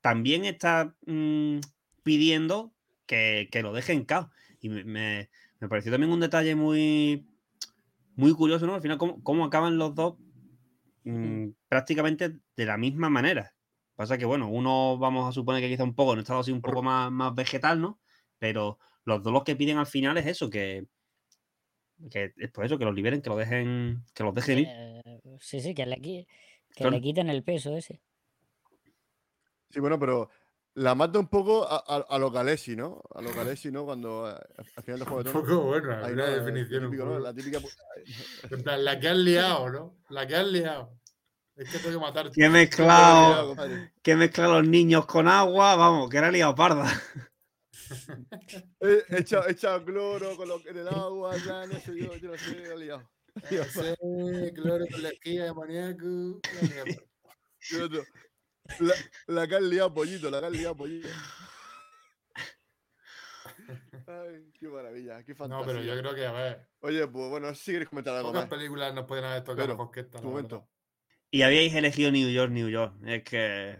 también está mm, pidiendo que, lo dejen en caos. Y me, pareció también un detalle muy, muy curioso, ¿no? Al final, cómo, acaban los dos mm, prácticamente de la misma manera. Pasa que, bueno, uno vamos a suponer que quizá un poco, en estado así un poco más, más vegetal, ¿no? Pero los dos los que piden al final es eso, que, que es por eso, que los liberen, que lo dejen, que los dejen ir. Eh, sí, sí, que le, que le quiten el peso ese. Sí, bueno, pero la mata un poco a, a, lo Galesi, ¿no? A lo Galesi, ¿no? Cuando eh, al final del juego de Un poco bueno, hay una definición. ¿no? La típica. la que han liado, ¿no? La que han liado. Es que tengo que matar. Que mezclado, que mezclado los niños con agua, vamos, que era liado parda. He echado, cloro con lo, en el agua, ya no sé, yo, yo no sé, he liado. Sí, cloro con la esquina de amoníaco. La, la que han liado pollito, la que han liado pollito. Ay, qué maravilla, qué fantasía. No, pero yo creo que, a ver. Oye, pues bueno, si quieres comentar algo más. películas nos pueden haber tocado con esta. Un momento. Y habíais elegido New York, New York. Es que.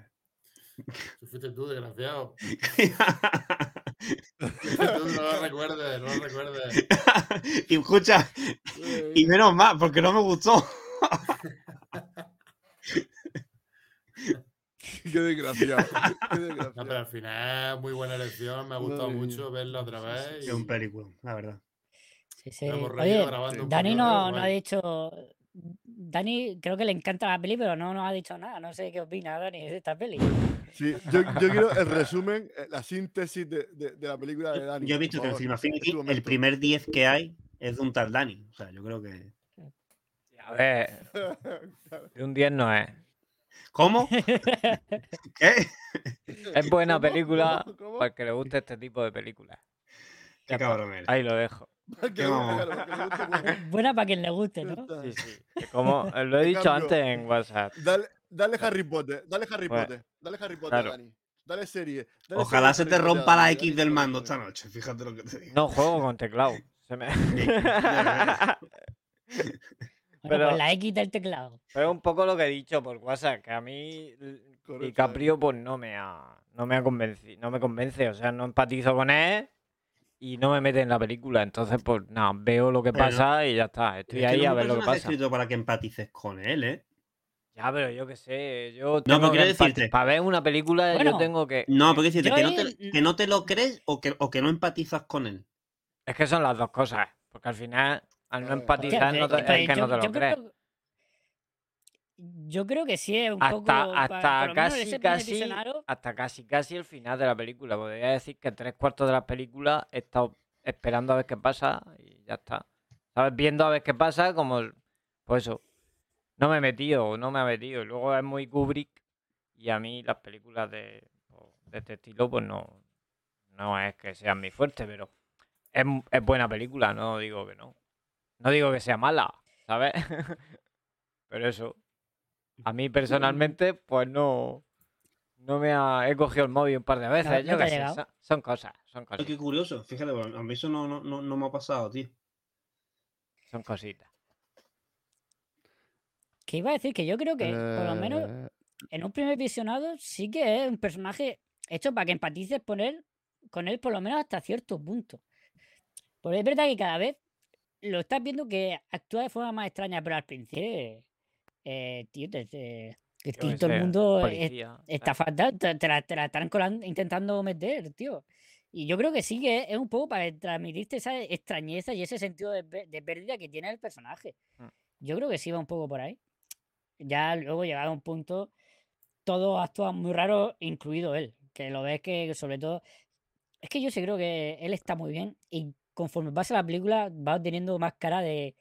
fuiste tú, desgraciado. tú, no lo recuerdes, no lo recuerdes. y escucha, y menos mal, porque no me gustó. Qué desgraciado. Qué desgraciado. No, pero al final, muy buena elección. Me ha gustado mucho verlo otra vez. Es un película, la verdad. Sí, sí. Oye, Dani no, no ha dicho Dani creo que le encanta la peli, pero no nos ha dicho nada. No sé qué opina Dani de esta peli. Sí, yo, quiero el resumen, eh, la síntesis de, de, la película de Dani. Yo he visto que en Film el primer 10 que hay es de un tal Dani. O sea, yo creo que. A ver. De un 10 no es. ¿Cómo? ¿Qué? Es buena película para que le guste este tipo de películas. Qué cabrón eres. Ahí lo dejo. Buena para quien le guste, ¿no? Sí, sí. Como lo he dicho antes en WhatsApp. Dale, dale Harry Potter, dale Harry Potter, dale Harry Potter, Dani. Dale serie. Ojalá se te rompa la X del mando esta noche, fíjate lo que te digo. No, juego con teclado. Se me... pero con la X del teclado. Pero un poco lo que he dicho por WhatsApp, que a mí DiCaprio pues no me ha, no me ha convencido, no me convence, o sea, no empatizo con él y no me mete en la película. Entonces, pues nada, veo lo que pasa y ya está. Estoy ahí a ver lo que pasa. escrito para que empatices con él, ¿eh? Ya, pero yo qué sé, yo tengo no, pero quiero decirte, para ver una película yo tengo que... No, porque decirte que, no te, que no te lo crees o que, o que no empatizas con él. Es que son las dos cosas. Porque al final, al no empatizar, no te- es que no te lo crees. creo- Yo creo que sí es un Hasta, poco. hasta casi, casi, hasta casi, casi el final de la película. Podría decir que tres cuartos de la película he estado esperando a ver qué pasa y ya está. ¿Sabes? Viendo a ver qué pasa, como, pues eso. No me he metido, no me ha metido. Y luego es muy Kubrick y a mí las películas de, de este estilo, pues no, no es que sean mi fuerte, pero es, es buena película, no digo que no. No digo que sea mala, ¿sabes? pero eso. A mí personalmente, pues no. No me ha. He cogido el móvil un par de veces. no yo ha qué sé, son, son cosas, son cosas. Qué curioso, fíjate, bueno, a mí eso no, no, no, no me ha pasado, tío. Son cositas. que iba a decir que yo creo que, por lo menos, Eh, en un primer visionado, sí que es un personaje hecho para que empatices con él, con él por lo menos hasta cierto punto. Porque es verdad que cada vez lo estás viendo que actúa de forma más extraña, pero al principio, eh, tío, te- te- todo el mundo es- policía, está ¿sabes? fatal, te, te la, te la están colando- intentando meter, tío. Y yo creo que sí que es un poco para transmitirte esa extrañeza y ese sentido de, de pérdida que tiene el personaje. Mm. Yo creo que sí va un poco por ahí. Ya luego llegado a un punto, todos actúan muy raro, incluido él. Que lo ves que sobre todo... Es que yo sí creo que él está muy bien y conforme pasa la película va teniendo más cara de,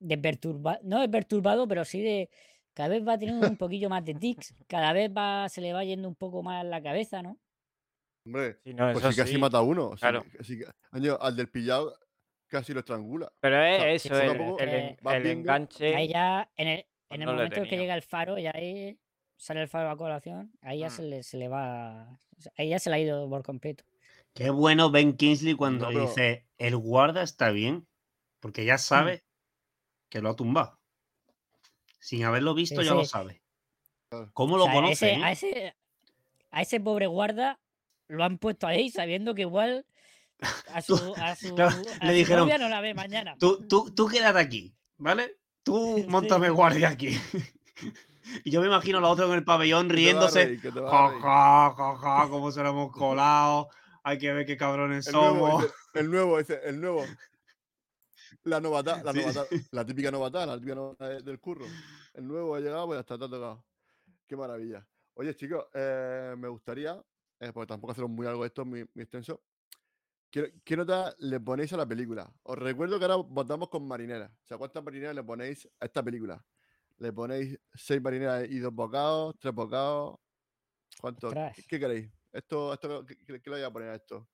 de perturbado, no de perturbado, pero sí de... Cada vez va teniendo un poquillo más de tics, cada vez va, se le va yendo un poco más la cabeza, ¿no? hombre, Sí, no, pues si casi sí, mata a uno. si- claro. si- año, al del pillado casi lo estrangula. Pero es sea, eso, el, es el vas el enganche. Ahí ya, en el, en el no momento en que llega el faro, ya ahí sale el faro a colación, ahí ya Mm. se le, se le va. o sea, Ahí ya se le ha ido por completo. Qué bueno Ben Kingsley cuando No, pero- dice, el guarda está bien, porque ya sabe que lo ha tumbado. Sin haberlo visto, ya lo sí. sabe. ¿Cómo O lo sea, conoce? ese- a, ese, a ese pobre guarda lo han puesto ahí sabiendo que igual a Tú- su, a su, claro, a le su dijeron, novia no la ve mañana. Tú, tú, tú quédate aquí, ¿vale? Tú montame guardia aquí. y yo me imagino a la otra en el pabellón riéndose. reír, Ja, ja, ja, ja, cómo se lo hemos colado. Hay que ver qué cabrones El somos. dice, el nuevo, el nuevo. La novata, la Sí. novata, la típica novata, la típica novata de- del curro. El nuevo ha llegado, pues ya está, tocado. Qué maravilla. Oye, chicos, eh, me gustaría, eh, porque tampoco hacerlo muy largo esto, muy, muy extenso. ¿Qué, qué nota le ponéis a la película? Os recuerdo que ahora votamos con marineras. O sea, ¿cuántas marineras le ponéis a esta película? ¿Le ponéis seis marineras y dos bocados? ¿Tres bocados? ¿Cuánto? Ostras. ¿Qué, qué queréis? Esto, esto, ¿qué, qué- qué le voy a poner a esto?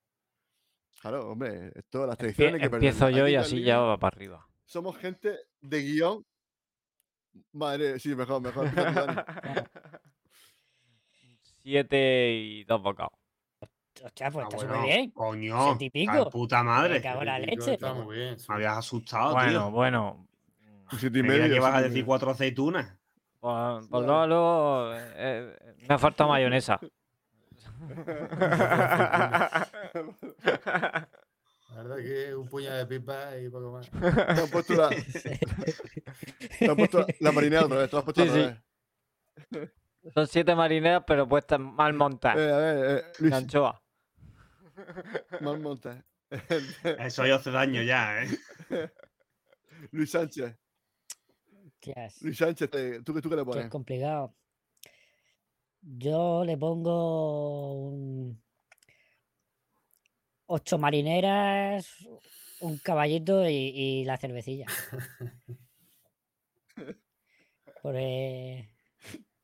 Claro, hombre, esto, las tradiciones hay que Empiezo yo y así ya va para arriba. Somos gente de guion. Madre, sí, mejor, mejor. Siete y dos bocados. Hostia, pues Ah, está bueno, súper bien. Coño, Siete y ay, pico. puta madre. Me cago en la Típico, leche. Está muy bien. sí. Me habías asustado, bueno, tío. bueno. Siete y medio. que ibas a decir cuatro aceitunas. Pues, pues luego, eh, eh, me ha faltado mayonesa. La verdad que un puñado de pipa y poco más. Te han puesto la, te han puesto la marinera otra vez. Te has puesto Sí, otra sí. Son siete marineras, pero puestas mal montadas. Eh, a ver, eh, Luis, anchoa. mal monta. Eso ya hace daño ya, ¿eh? Luis Sánchez. Luis Sánchez, ¿tú, qué- ¿tú qué le pones? complicado. Yo le pongo un... ocho marineras, un caballito y, y la cervecilla. Porque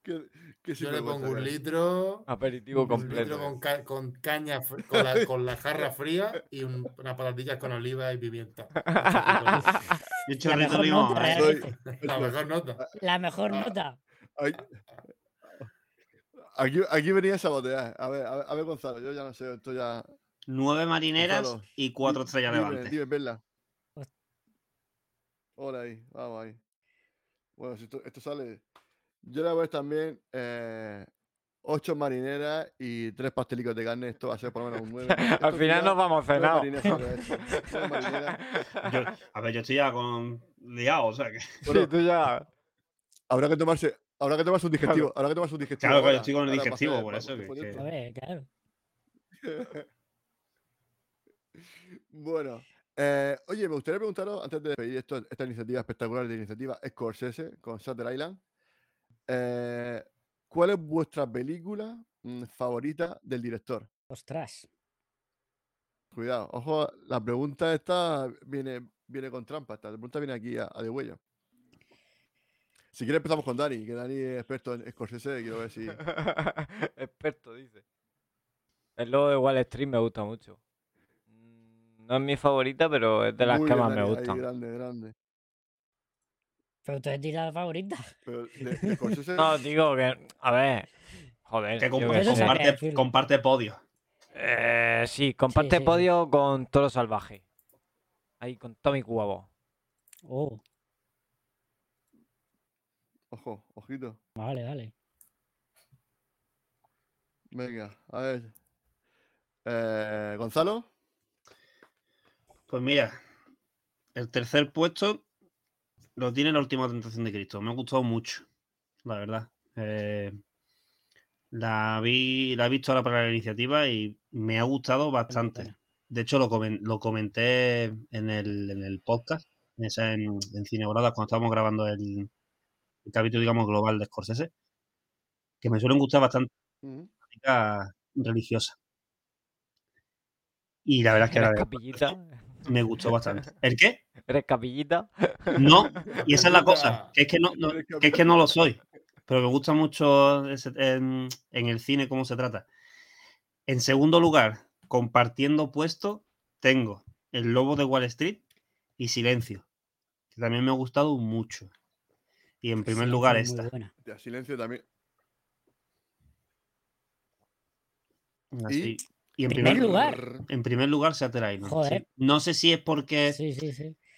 ¿Qué, qué Yo le pongo un litro. Aperitivo Un completo. litro con, ca- con caña, con la, con la jarra fría y un- unas patatillas con oliva y pimienta. Y chorrito limón. nota, ¿eh? La mejor nota. La mejor nota. Aquí, aquí venía a sabotear. A ver, a ver, a ver, Gonzalo, yo ya no sé, esto ya. Nueve marineras Gonzalo, y cuatro estrellas dime, levante. Dime, Perla. Host- Hola ahí, vamos ahí. Bueno, si esto, esto sale. Yo le voy a también eh, ocho marineras y tres pastelicos de carne. Esto va a ser por lo menos un nueve. Al final nos vamos. Yo- a ver, yo estoy ya con liado, o sea que. Bueno, Sí, tú ya. habrá que tomarse. Habrá que tomarse un digestivo. Habrá que tomarse un digestivo. Claro, claro, ahora, estoy con el ahora para digestivo, por eso que- que-. A ver, claro. Bueno, Eh, oye, me gustaría preguntaros, antes de despedir esto, esta iniciativa espectacular de iniciativa Scorsese con Shutter Island, eh, ¿cuál es vuestra película mm, favorita del director? Ostras. Cuidado, ojo, la pregunta esta viene, viene con trampa. Esta pregunta viene aquí a, de huella. Si quieres empezamos con Dani, que Dani es experto en Scorsese, quiero ver si... experto, dice. El logo de Wall Street me gusta mucho. Mm, no es mi favorita, pero es de las que más me gustan. grande, grande. Pero tú eres la favorita. no, digo que, a ver, joder. Que comparte, comparte podio. Eh, sí, comparte podio con Toro Salvaje. Ahí con Tommy Cuavo. Oh. Ojo, ojito. Vale, vale. Venga, a ver. Eh, Gonzalo. Pues mira, el tercer puesto lo tiene la última tentación de Cristo. Me ha gustado mucho, la verdad. Eh, la vi, la he visto ahora para la iniciativa y me ha gustado bastante. De hecho, lo, lo comenté en el, en el podcast, en, en, Cine cuando estábamos grabando el, capítulo, digamos, global de Scorsese, que me suelen gustar bastante religiosa. Y la verdad es que la capillita? me gustó bastante. ¿El qué? ¿Eres capillita? No, y esa es la cosa, que es que no, que es que no lo soy pero me gusta mucho en, el cine cómo se trata. En segundo lugar, compartiendo puesto, tengo El Lobo de Wall Street y Silencio, que también me ha gustado mucho. Y en primer lugar esta. Silencio también. ¿Y? en primer, lugar. En primer lugar, Shutter Island. No sé si es porque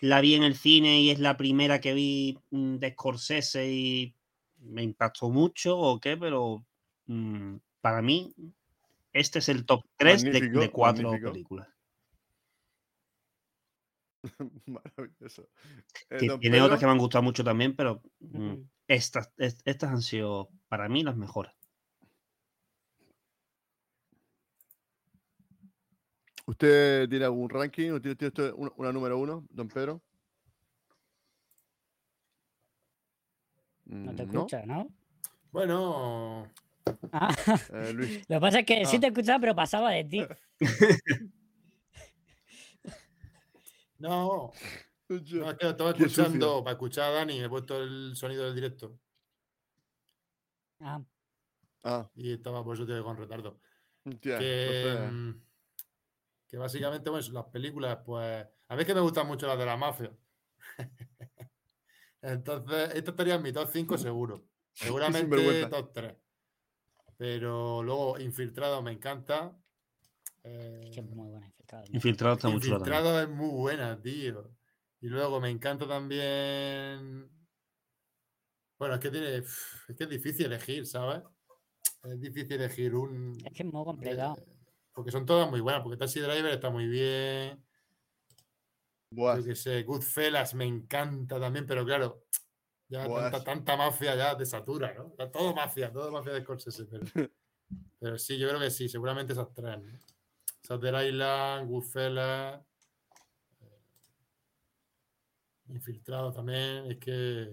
la vi en el cine y es la primera que vi mm, de Scorsese y me impactó mucho o qué, pero mm, para mí este es el top 3 de, cuatro películas. Maravilloso. tiene otras que me han gustado mucho también, pero mm, estas, estas han sido para mí las mejores. ¿Usted tiene algún ranking o tiene, una número uno, don Pedro? No te escucha, ¿no? Bueno. Ah. Eh, Lo que pasa es que sí ah. te escuchaba, pero pasaba de ti. no. No, es que estaba escuchando para escuchar a Dani, he puesto el sonido del directo. Ah. ah. Y estaba por eso te con retardo. que, mm, que, básicamente, bueno, las películas, pues. A mí es que me gustan mucho las de la mafia. Entonces, esto estaría en mi top 5 seguro. Seguramente top 3. Pero luego, Infiltrado me encanta. Es que es muy buena Infiltrado. Infiltrado está mucho Infiltrado es muy buena, tío. Y luego me encanta también. Bueno, es que tiene. Es que es difícil elegir, ¿sabes? Es difícil elegir un. Es que es muy complicado. Eh, porque son todas muy buenas. Porque Taxi Driver está muy bien. Yo que sé, Goodfellas me encanta también, pero claro, ya tanta, mafia ya de satura, ¿no? Todo mafia, todo mafia de Scorsese. Pero, sí, yo creo que sí, seguramente esas tres. ¿no? Sater Island, Goodfellas, eh, Infiltrado también, es que.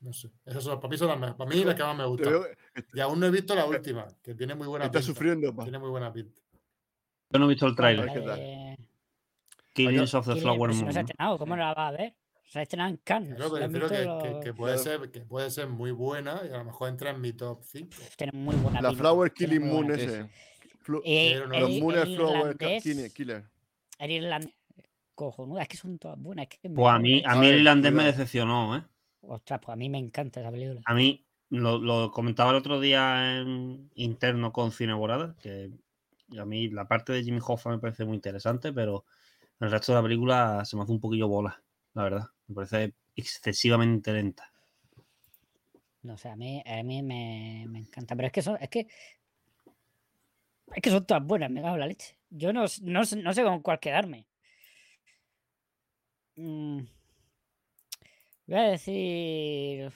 No sé. Esas son, para mí son las mejores. Para mí las que más me gustan. Y aún no he visto la última, que tiene muy buena pinta. Está sufriendo, Tiene muy buena pinta. Yo no he visto el trailer. Killings of the Flower Moon. No ¿Cómo la va a ver? Se ha estrenado en Cannes. que, puede ser, que puede ser muy buena y a lo mejor entra en mi top 5. Tiene muy buena La Flower Killing Moon ese. Eh, los Moon Flower Killer. El irlandés. Cojonuda, es que son todas buenas. pues a mí, a mí el irlandés me decepcionó, ¿eh? Ostras, pues a mí me encanta esa película. A mí, lo, lo comentaba el otro día en interno con Cine Borada, que a mí la parte de Jimmy Hoffa me parece muy interesante, pero el resto de la película se me hace un poquillo bola, la verdad. Me parece excesivamente lenta. No sé, a mí, a mí me, encanta. Pero es que son, es que. Es que son todas buenas, me cago en la leche. Yo no, no, sé con cuál quedarme. Mm. Voy a decir.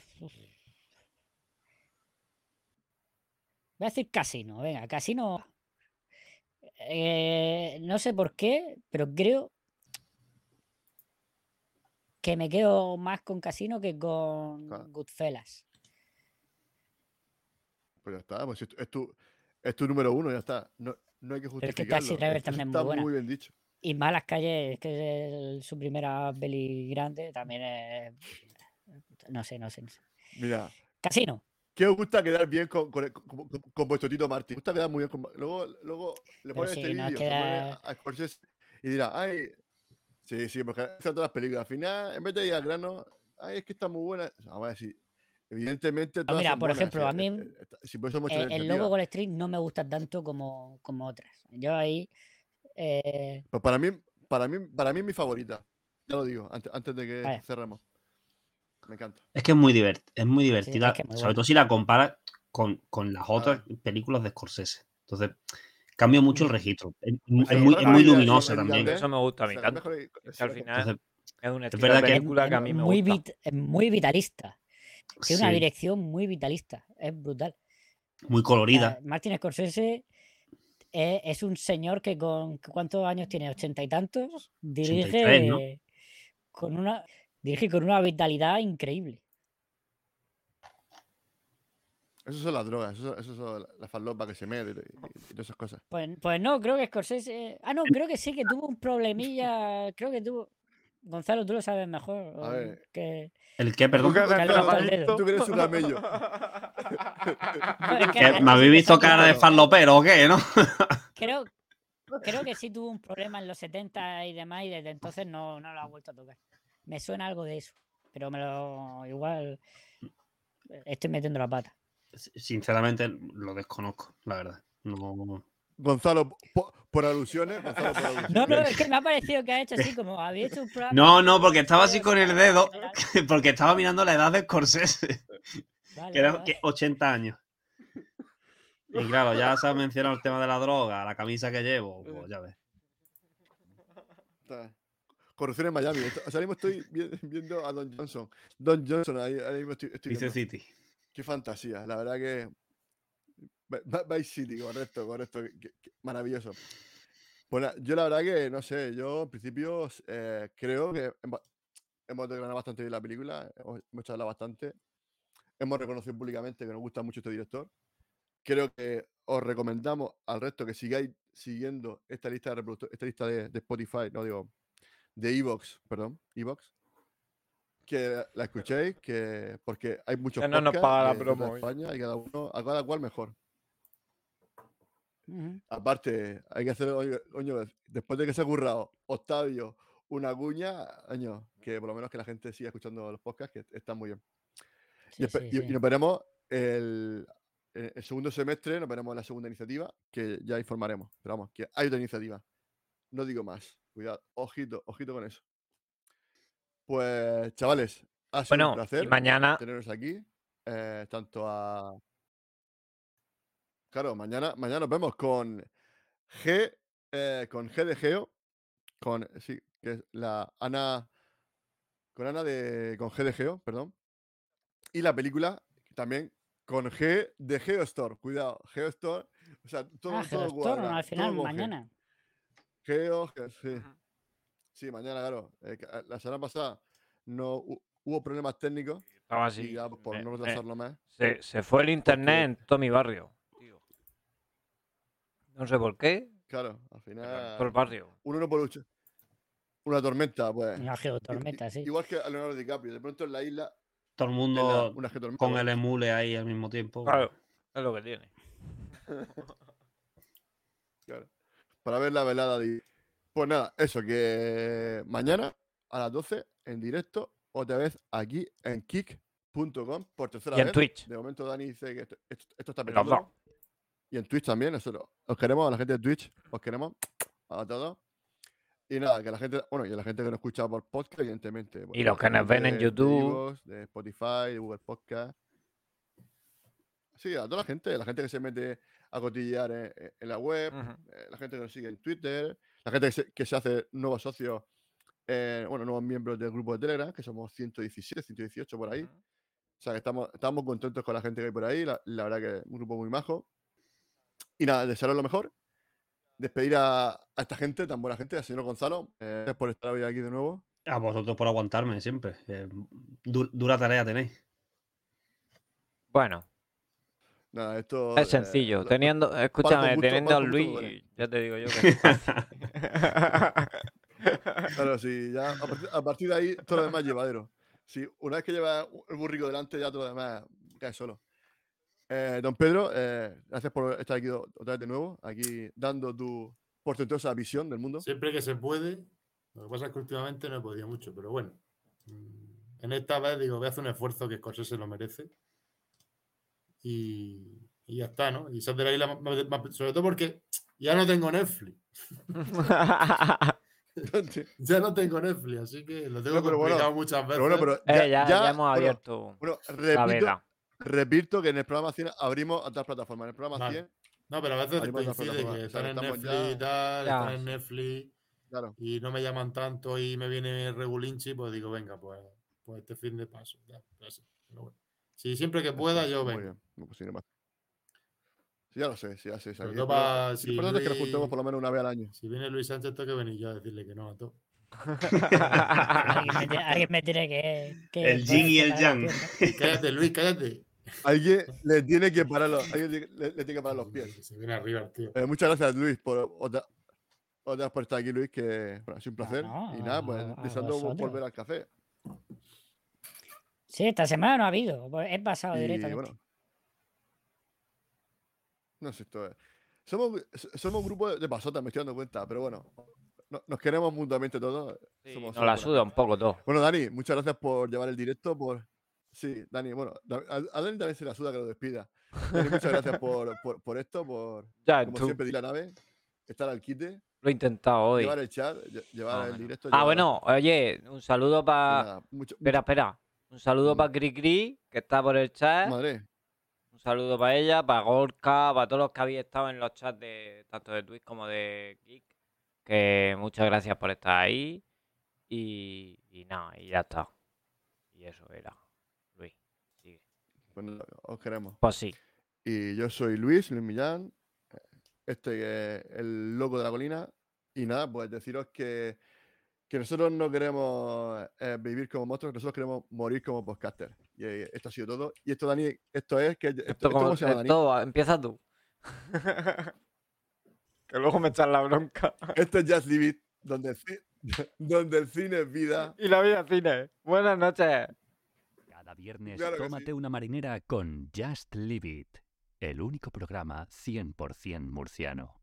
Voy a decir casino, venga, casino. eh, no sé por qué, pero creo que me quedo más con Casino que con Goodfellas. Pues ya está, pues es tu, es tu número uno, ya está. No, no hay que justificarlo. Pero es que Taxi Driver también es muy buena. muy bien dicho. Y Malas Calles, que es su primera peli grande, también es... No sé, no sé, no sé. Mira. Casino. ¿Qué os gusta quedar bien con, con, con, vuestro Tito Martín? ¿Os gusta quedar muy bien con... Luego, luego le pones este vídeo queda... a Scorsese y dirá, ay, Sí, sí, porque son todas las películas. Al final, en vez de ir al grano, ay, es que está muy buena. Vamos a decir, evidentemente. Ah, todas mira, por ejemplo, a mí el, logo Wall Street no me gusta tanto como, como otras. Yo ahí. Eh... Pues para mí, para mí, para mí es mi favorita. Ya lo digo, antes, antes de que cerremos. Me encanta. Es que es muy, divert, es muy divertida, sobre todo si la comparas con, con las otras películas de Scorsese. Entonces, Cambia mucho el registro. Es, muy, es muy luminosa también. Eso me gusta a mí tanto. al final es una película que, a mí me muy gusta. es muy vitalista. Tiene una dirección muy vitalista. Es brutal. Muy colorida. Martin Scorsese es, un señor que con ¿cuántos años tiene? ¿Ochenta y tantos? Dirige con una dirige con una vitalidad increíble. Eso son las drogas, eso, eso son las falopas que se meten y, todas esas cosas. Pues, pues no, creo que Scorsese. Ah, no, creo que sí que tuvo un problemilla. Creo que tuvo. Gonzalo, tú lo sabes mejor. A ver. Que... ¿El qué, perdón? Tú que eres un amello. ¿Me habéis visto cara de falopero o qué, no? creo, creo que sí tuvo un problema en los 70 y demás, y desde entonces no, no lo ha vuelto a tocar. Me suena algo de eso, pero me lo. Igual. Estoy metiendo la pata. Sinceramente lo desconozco, la verdad. Gonzalo, por, alusiones, No, no, es que me ha parecido que ha hecho así como había hecho un programa. No, no, porque estaba así con el dedo, porque estaba mirando la edad de Scorsese, que era 80 años. Y claro, ya se ha mencionado el tema de la droga, la camisa que llevo, pues ya ves. Corrupción en Miami. O sea, ahora mismo estoy viendo a Don Johnson. Don Johnson, ahí, mismo estoy, estoy Dice City. Qué fantasía, la verdad que. Vice City, correcto, correcto. maravilloso. Bueno, yo la verdad que, no sé, yo en principio eh, creo que hemos, hemos bastante bien la película, hemos, hemos charlado bastante, hemos reconocido públicamente que nos gusta mucho este director. Creo que os recomendamos al resto que sigáis siguiendo esta lista de esta lista de, de Spotify, no digo, de Evox, perdón, Evox, que la escuchéis, que porque hay muchos no nos paga la promo, España y cada uno, a cada cual mejor. Aparte, hay que hacer, después de que se ha currado Octavio una cuña, año, que por lo menos que la gente siga escuchando los podcasts, que están muy bien. y, nos veremos el, el, segundo semestre, nos veremos en la segunda iniciativa, que ya informaremos. Pero vamos, que hay otra iniciativa. No digo más. Cuidado, ojito, ojito con eso. Pues, chavales, ha sido un placer mañana... teneros aquí. Eh, tanto a. Claro, mañana, mañana nos vemos con G, eh, con G de Geo, con, sí, que es la Ana, con Ana de, con G de Geo, perdón. Y la película también con G de Geostore, cuidado, Geostore, o sea, todo, ah, todo al final, mañana. Geo, sí. Sí, mañana, claro. Eh, eh, la semana pasada no hubo problemas técnicos. Estaba así. Y ya, por no retrasarlo más. Se, se, fue el internet en todo mi barrio. No sé por qué. Claro, al final. Por el barrio. Uno no puede luchar. Una tormenta, pues. Una geotormenta, sí. Igual que a Leonardo DiCaprio. De pronto en la isla. Todo el mundo con el emule ahí al mismo tiempo. Claro, es lo que tiene. claro. Para ver la velada de. Pues nada, eso, que mañana a las 12 en directo, otra vez aquí en kick.com por tercera y en Twitch. De momento Dani dice que esto, está petando. Y en Twitch también, nosotros os queremos a la gente de Twitch, os queremos a todos. Y nada, que la gente, bueno, y a la gente que nos escucha por podcast, evidentemente. y los que nos ven en YouTube. De, Spotify, de Google Podcast. Sí, a toda la gente, la gente que se mete a cotillear en, la web, eh, la gente que nos sigue en Twitter, la gente que se, hace nuevos socios, eh, bueno, nuevos miembros del grupo de Telegram, que somos 117, 118 por ahí. O sea, que estamos, estamos contentos con la gente que hay por ahí. La, verdad que es un grupo muy majo. Y nada, desearos lo mejor. despedir a, esta gente, tan buena gente, al señor Gonzalo. Eh, gracias por estar hoy aquí de nuevo. A vosotros por aguantarme siempre. dura tarea tenéis. Bueno. Nada, esto. Es sencillo. teniendo, escúchame, teniendo a Luis, ya te digo yo que. claro, sí, ya a partir, de ahí todo lo demás llevadero. Sí, una vez que lleva el burrico delante, ya todo lo demás cae solo. Eh, don Pedro, eh, gracias por estar aquí otra vez de nuevo, aquí dando tu portentosa visión del mundo. Siempre que se puede. Lo que pasa es que últimamente no he podido mucho, pero bueno. Mm, en esta vez digo, voy a hacer un esfuerzo que se lo merece. Y, y ya está, ¿no? Y de la isla, sobre todo porque ya no tengo Netflix. ya no tengo Netflix, así que lo tengo complicado muchas veces. Pero bueno, pero eh, ya, ya, hemos abierto bueno, repito, repito, que en el programa 100 abrimos otras plataformas. En el programa 100. No, pero a veces coincide que están en Netflix y tal, están en Netflix claro. y no me llaman tanto y me viene Regulinchi, pues digo, venga, pues, pues este fin de paso. Ya, bueno. Sí, siempre que pueda, yo vengo. Muy bien. pues, Sí, ya lo sé, sí, ya sé. Para, si importante es que nos juntemos por lo menos una vez al año. Si viene Luis Sánchez, tengo que venir yo a decirle que no a todo. alguien, me tiene que. que el yin y el yang. cállate, Luis, cállate. Alguien le tiene que parar los, alguien le, le tiene que parar los pies. Se viene arriba, tío. Eh, muchas gracias, Luis, por otra, otra por estar aquí, Luis, que bueno, ha sido un placer. y nada, pues deseando volver al café. Sí, esta semana no ha habido. He pasado directamente. Bueno, no sé, esto es. Somos, somos un grupo de pasotas, me estoy dando cuenta, pero bueno, nos queremos mutuamente todos. Sí, nos la suda un poco todo. Bueno, Dani, muchas gracias por llevar el directo. por Sí, Dani, bueno, a, Dani también se la suda que lo despida. muchas gracias por, por, esto, por, ya, como siempre, di la nave, estar al quite. Lo he intentado hoy. Llevar el chat, llevar el directo. Ah, bueno, oye, un saludo para. Espera, espera. Un saludo para Gri Gri, que está por el chat. Madre. Un saludo para ella, para Gorka, para todos los que habéis estado en los chats de tanto de Twitch como de Geek. Que muchas gracias por estar ahí. Y, y nada, y ya está. Y eso era. Bueno, os queremos. Pues sí. Y yo soy Luis, Luis Millán. Este es el loco de la colina. Y nada, pues deciros que que nosotros no queremos eh, vivir como monstruos, nosotros queremos morir como podcaster. Y eh, esto ha sido todo. Y esto, Dani, esto es que. Esto, ¿cómo se llama, Dani? empieza tú. que luego me echan la bronca. Esto es Just Live It, donde donde el cine es vida. Y la vida es cine. Buenas noches. Cada viernes tómate una marinera con Just Live It, el único programa 100% murciano.